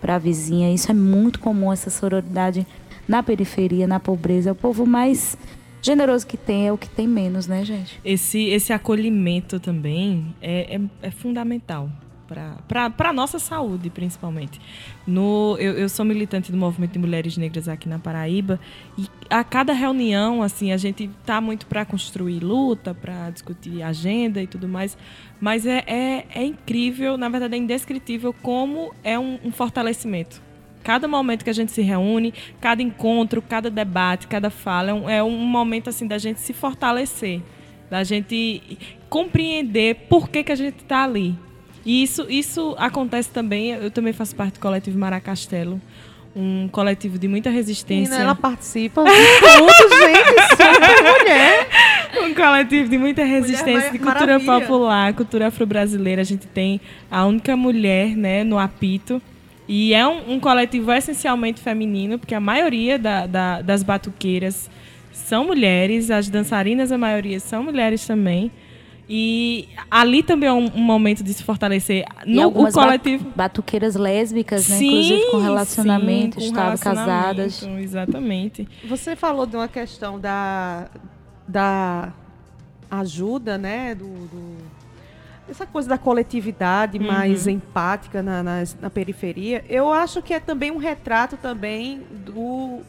para a vizinha. Isso é muito comum, essa sororidade na periferia, na pobreza. É o povo mais generoso que tem, é o que tem menos, né, gente? esse, esse acolhimento também é, é, é fundamental para a nossa saúde, principalmente. No, eu, eu sou militante do movimento de mulheres negras aqui na Paraíba e a cada reunião, assim, a gente tá muito para construir luta, para discutir agenda e tudo mais, mas é, é, é incrível, na verdade é indescritível como é um, um fortalecimento. Cada momento que a gente se reúne, cada encontro, cada debate, cada fala, é um, é um momento assim da gente se fortalecer, da gente compreender por que, que a gente está ali. E isso, isso acontece também, eu também faço parte do coletivo Maracastelo, um coletivo de muita resistência. Menina, ela participa de tudo, gente. Super mulher. um coletivo de muita resistência de cultura maravilha. popular, cultura afro-brasileira. A gente tem a única mulher né, no apito. E é um, um coletivo essencialmente feminino, porque a maioria da- da- das batuqueiras são mulheres, as dançarinas, a maioria são mulheres também. E ali também é um, um momento de se fortalecer. E No o algumas coletivo. batu- batuqueiras lésbicas, né? Sim, Inclusive com relacionamento, sim, com estavam casadas. Exatamente. Você falou de uma questão da, da ajuda, né? Do, do- essa coisa da coletividade Uhum. mais empática na, nas- na periferia. Eu acho que é também um retrato também do,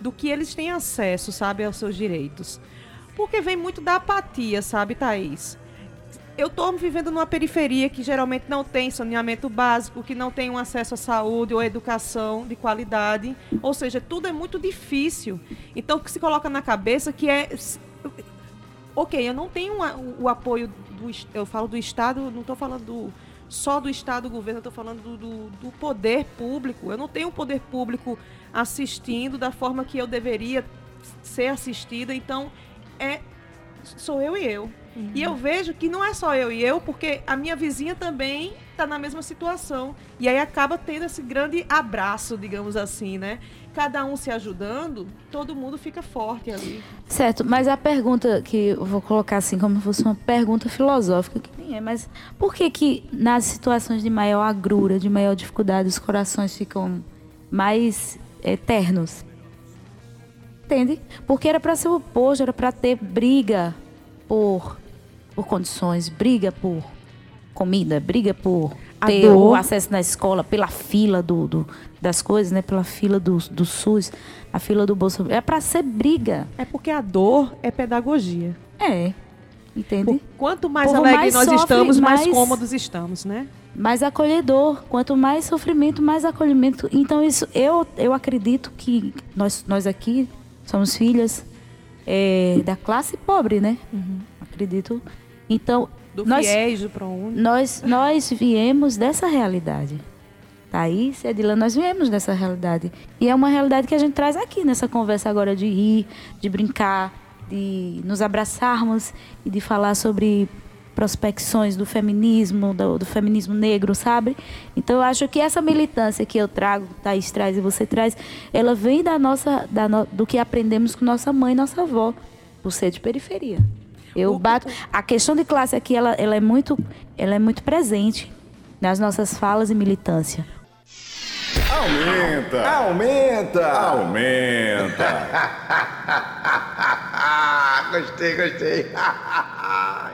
do que eles têm acesso, sabe, aos seus direitos. Porque vem muito da apatia, sabe, Thaís? Eu estou vivendo numa periferia que geralmente não tem saneamento básico, que não tem um acesso à saúde ou à educação de qualidade. Ou seja, tudo é muito difícil. Então, o que se coloca na cabeça que é. Ok, eu não tenho a- o, o apoio do. Eu falo do Estado, não estou falando do- só do Estado, do governo, estou falando do, do- do poder público. Eu não tenho um poder público assistindo da forma que eu deveria ser assistida. Então, é sou eu e eu. E eu vejo que não é só eu e eu, porque a minha vizinha também está na mesma situação. E aí acaba tendo esse grande abraço, digamos assim, né? Cada um se ajudando, todo mundo fica forte ali. Certo, mas a pergunta que eu vou colocar assim como se fosse uma pergunta filosófica, que nem é, mas por que que nas situações de maior agrura, de maior dificuldade, os corações ficam mais eternos? Entende? Porque era para ser o oposto, era para ter briga por, por condições, briga por comida, briga por ter dor. o acesso na escola, pela fila do, do- das coisas, né? Pela fila do, do SUS, a fila do Bolsa. É para ser briga. É porque a dor é pedagogia. É. Entende? Por- quanto mais Povo alegre mais nós sofre, estamos, mais, mais- cômodos estamos, né? mais acolhedor. Quanto mais sofrimento, mais acolhimento. Então, isso eu, eu acredito que nós, nós aqui somos filhas é, da classe pobre, né? Acredito. Então, Do nós, fiéis, do ProUni. nós, nós viemos dessa realidade. Thaís Edila, nós viemos dessa realidade. E é uma realidade que a gente traz aqui nessa conversa agora de rir, de brincar, de nos abraçarmos e de falar sobre prospecções do feminismo, do, do feminismo negro, sabe? Então eu acho que essa militância que eu trago, Thaís traz e você traz, ela vem da nossa, da no- do que aprendemos com nossa mãe e nossa avó, por ser de periferia. Eu bato. A questão de classe aqui, ela, ela é muito, ela é muito presente nas nossas falas e militância. Aumenta! Aumenta! Aumenta! gostei, gostei.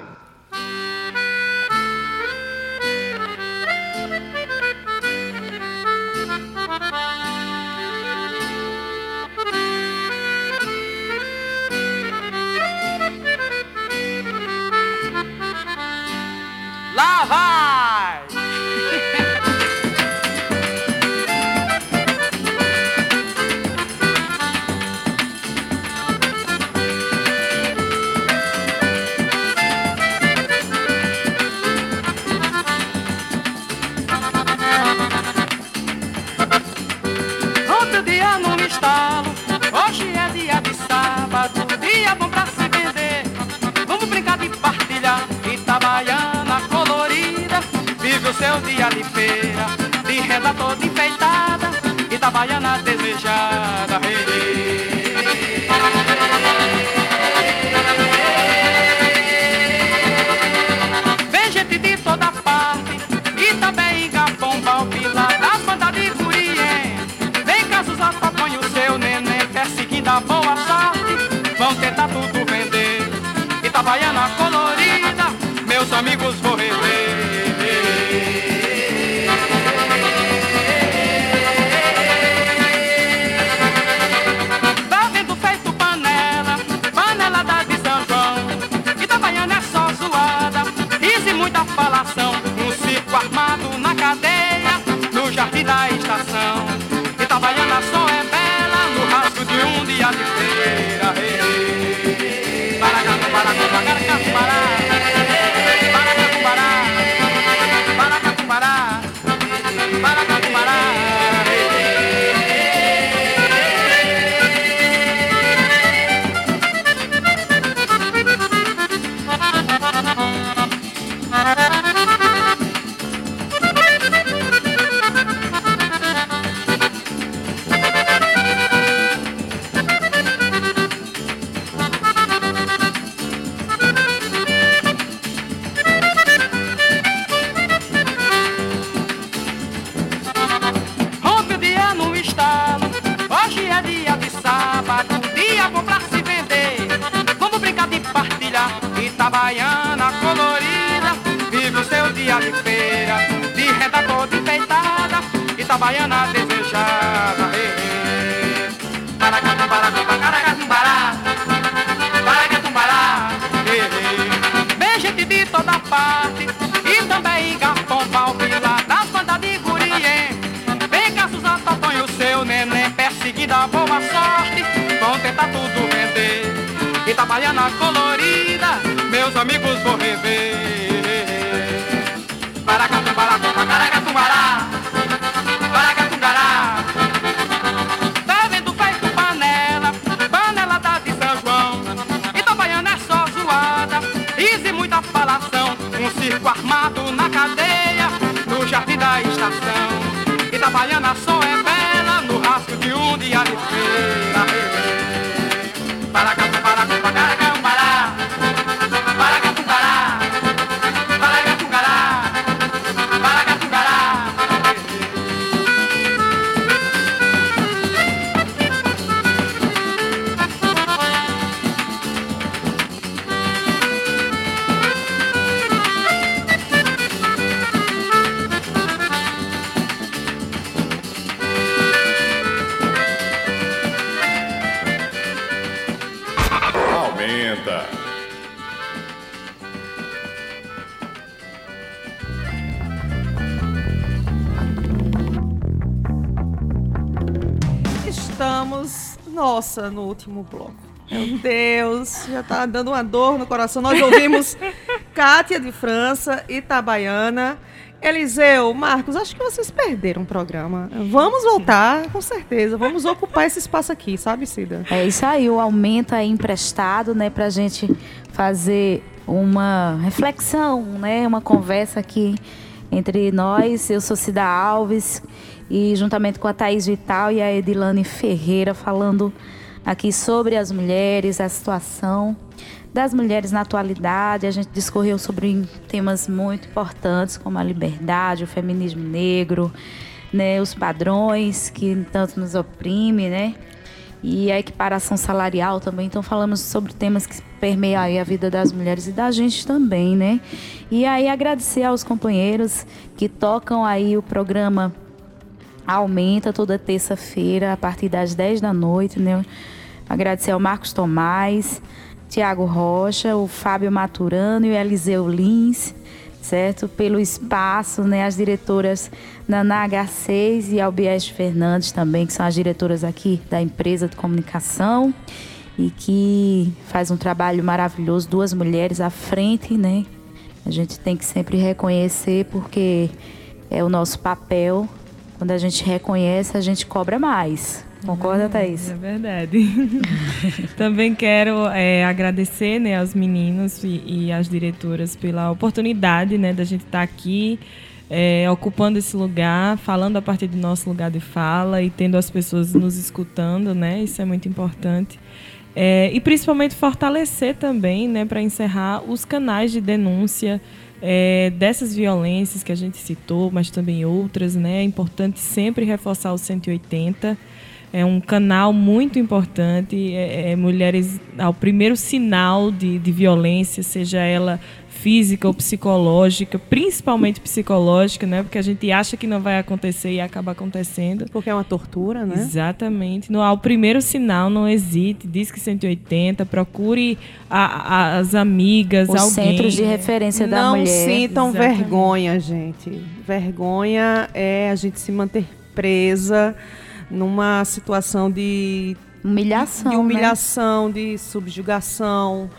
nossa, no último bloco. Meu Deus, já tá dando uma dor no coração. Nós ouvimos Kátia de França, Itabaiana. Eliseu, Marcos, acho que vocês perderam o programa. Vamos voltar, com certeza. Vamos ocupar esse espaço aqui, sabe, Cida? É isso aí, o aumento é emprestado, né, pra gente fazer uma reflexão, né, uma conversa aqui entre nós. Eu sou Cida Alves e juntamente com a Thaís Vital e a Edilane Ferreira falando aqui sobre as mulheres, a situação das mulheres na atualidade. A gente discorreu sobre temas muito importantes como a liberdade, o feminismo negro, né, os padrões que tanto nos oprime, né? E a equiparação salarial também. Então falamos sobre temas que permeiam aí a vida das mulheres e da gente também, né? E aí agradecer aos companheiros que tocam aí o programa Aumenta toda terça-feira a partir das 10 da noite, né? Agradecer ao Marcos Tomás, Tiago Rocha, o Fábio Maturano e o Eliseu Lins, certo? Pelo espaço, né? As diretoras Naná H6 e Albieste Fernandes também, que são as diretoras aqui da empresa de comunicação e que faz um trabalho maravilhoso, duas mulheres à frente, né? A gente tem que sempre reconhecer porque é o nosso papel. Quando a gente reconhece, a gente cobra mais. Concorda, Thaís? É verdade. Também quero é, agradecer né, aos meninos e, e às diretoras pela oportunidade né, da gente estar aqui é, ocupando esse lugar, falando a partir do nosso lugar de fala e tendo as pessoas nos escutando, né? Isso é muito importante. É, e principalmente fortalecer também, né, para encerrar, os canais de denúncia é, dessas violências que a gente citou, mas também outras, né? É importante sempre reforçar o 180 é um canal muito importante. É, é, mulheres, ao primeiro sinal de, de violência, seja ela física ou psicológica, principalmente psicológica, né? Porque a gente acha que não vai acontecer e acaba acontecendo. Porque é uma tortura, né? Exatamente. No, ao primeiro sinal, não hesite, diz que 180, procure a, a, as amigas, Os alguém. centros de referência da Não mulher. sintam Exatamente. vergonha, gente. Vergonha é a gente se manter presa numa situação de Humilhação, de né? humilhação, de subjugação.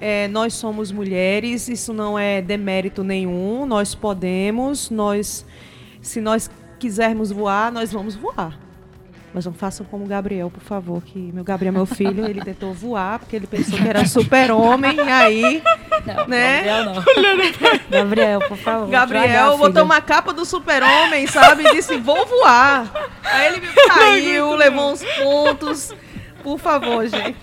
É, nós somos mulheres, isso não é demérito nenhum. Nós podemos, nós, se nós quisermos voar, nós vamos voar. Mas não façam como o Gabriel, por favor, que meu Gabriel, meu filho, ele tentou voar porque ele pensou que era super-homem, e aí, né? Gabriel, não. Gabriel, por favor. Gabriel botou filho. uma capa do super-homem, sabe? E disse, vou voar. Aí ele caiu, levou uns pontos. Por favor, gente.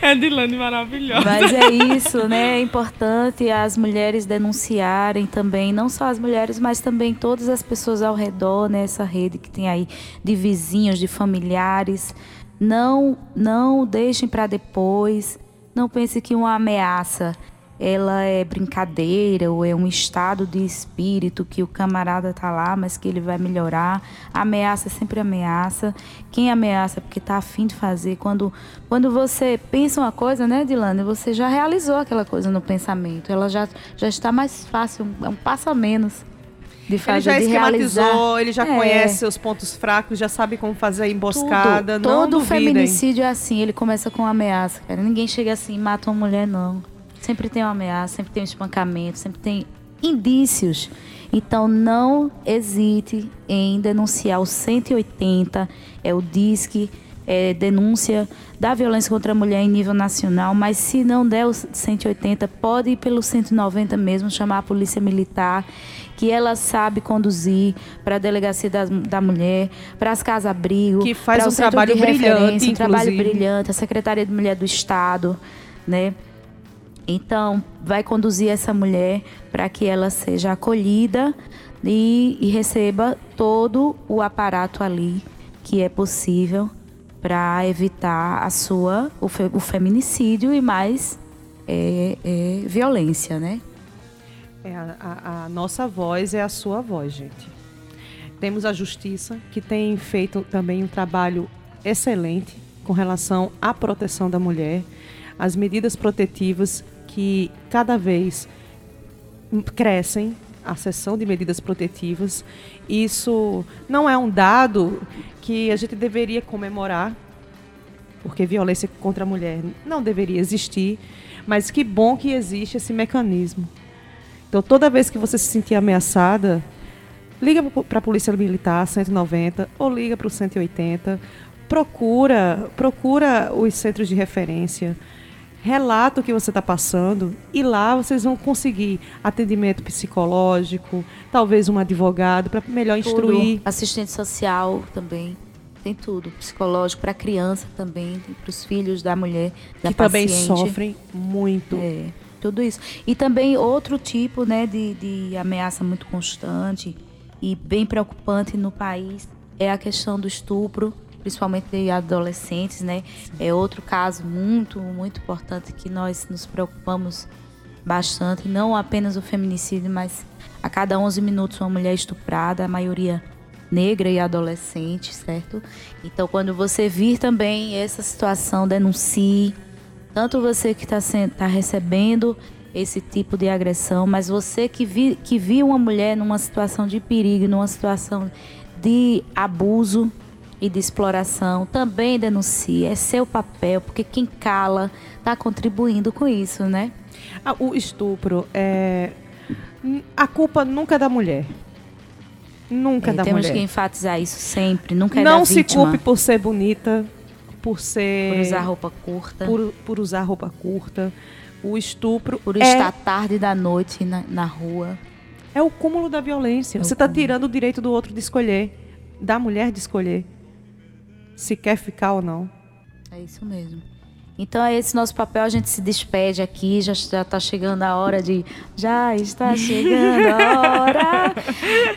É Dilane maravilhosa. Mas é isso, né? É importante as mulheres denunciarem também, não só as mulheres, mas também todas as pessoas ao redor, nessa rede que tem aí de vizinhos, de familiares. Não, não deixem para depois. não pense que uma ameaça ela é brincadeira ou é um estado de espírito que o camarada tá lá, mas que ele vai melhorar. Ameaça é sempre ameaça. Quem ameaça é porque tá afim de fazer. Quando, quando você pensa uma coisa, né, Dilane, você já realizou aquela coisa no pensamento. Ela já, já está mais fácil, é um passo a menos de fazer, Ele já esquematizou, realizar. ele já É. conhece seus pontos fracos, já sabe como fazer a emboscada. Tudo, todo duvidem. feminicídio é assim, ele começa com ameaça, cara. Ninguém chega assim e mata uma mulher, não. Sempre tem uma ameaça, sempre tem um espancamento, sempre tem indícios. Então não hesite em denunciar o 180, é o DISC, é denúncia da violência contra a mulher em nível nacional, mas se não der o 180, pode ir pelo 190 mesmo, chamar a polícia militar, que ela sabe conduzir para a delegacia da, da mulher, para as casas-abrigo, Que faz um trabalho de brilhante, um trabalho brilhante, a Secretaria de Mulher do Estado, né? Então, vai conduzir essa mulher para que ela seja acolhida e, e receba todo o aparato ali que é possível para evitar a sua o, fe- o feminicídio e mais é, é, violência, né? É, a, a- nossa voz é a sua voz, gente. Temos a justiça, que tem feito também um trabalho excelente com relação à proteção da mulher, as medidas protetivas que cada vez crescem, a seção de medidas protetivas. Isso não é um dado que a gente deveria comemorar, porque violência contra a mulher não deveria existir, mas que bom que existe esse mecanismo. Então, toda vez que você se sentir ameaçada, liga para a Polícia Militar 190 ou liga para o 180. Procura, procura os centros de referência. Relata o que você está passando e lá vocês vão conseguir atendimento psicológico, talvez um advogado para melhor instruir. Tudo. Assistente social também. Tem tudo. Psicológico para criança também, para os filhos da mulher, da que também paciente. sofrem muito. É, tudo isso. E também outro tipo né, de, de ameaça muito constante e bem preocupante no país é a questão do estupro, principalmente de adolescentes, né? É outro caso muito, muito importante que nós nos preocupamos bastante. Não apenas o feminicídio, mas a cada 11 minutos uma mulher estuprada, a maioria negra e adolescente, certo? Então, quando você vir também essa situação, denuncie. Tanto você que está tá recebendo esse tipo de agressão, mas você que, vi, que viu uma mulher numa situação de perigo, numa situação de abuso e de exploração, também denuncie. É seu papel, porque quem cala está contribuindo com isso, né? Ah, o estupro é. A culpa nunca é da mulher. Nunca é, da temos mulher. que enfatizar isso sempre. Nunca é Não se vítima. culpe por ser bonita, por ser. Por usar roupa curta. Por, por usar roupa curta. O estupro. Por é, estar tarde da noite na, na rua. É o cúmulo da violência. É Você está tirando o direito do outro de escolher. Da mulher de escolher. Se quer ficar ou não. É isso mesmo. Então é esse nosso papel, a gente se despede aqui, já está chegando a hora de. Já está chegando a hora.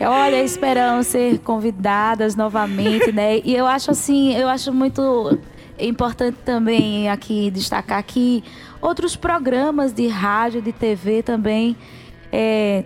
Olha, esperamos ser convidadas novamente, né? E eu acho assim, eu acho muito importante também aqui destacar que outros programas de rádio, de TV também é,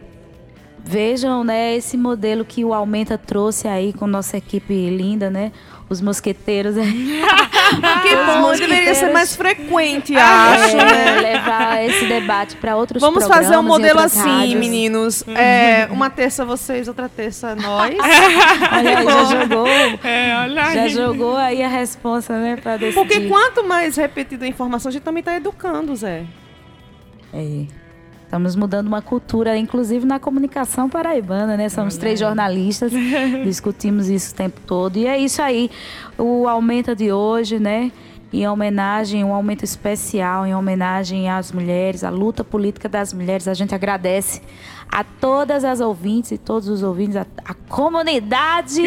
vejam né, esse modelo que o Aumenta trouxe aí com nossa equipe linda, né? Os mosqueteiros. Que Os bom, deveria ser mais frequente, acho, É, né? levar esse debate para outros Vamos programas fazer um modelo assim, rádios. meninos. É, uma terça vocês, outra terça nós. Olha aí, já jogou, É, olha já aí. jogou aí a resposta, né, para decidir. Porque quanto mais repetida a informação, a gente também está educando, Zé. É. Estamos mudando uma cultura, inclusive na comunicação paraibana, né? Somos três jornalistas, discutimos isso o tempo todo. E é isso aí. O Aumenta de hoje, né? Em homenagem, um aumento especial, em homenagem às mulheres, à luta política das mulheres. A gente agradece a todas as ouvintes e todos os ouvintes, a, a comunidade,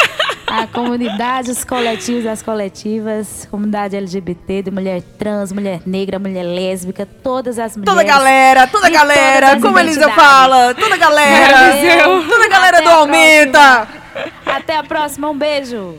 a comunidade, os coletivos, as coletivas, comunidade LGBT, de mulher trans, mulher negra, mulher lésbica, todas as mulheres. Toda a galera, toda a E galera, como a Elisa fala, toda a galera, Valeu. toda a galera Até do Aumenta. Até a próxima, um beijo.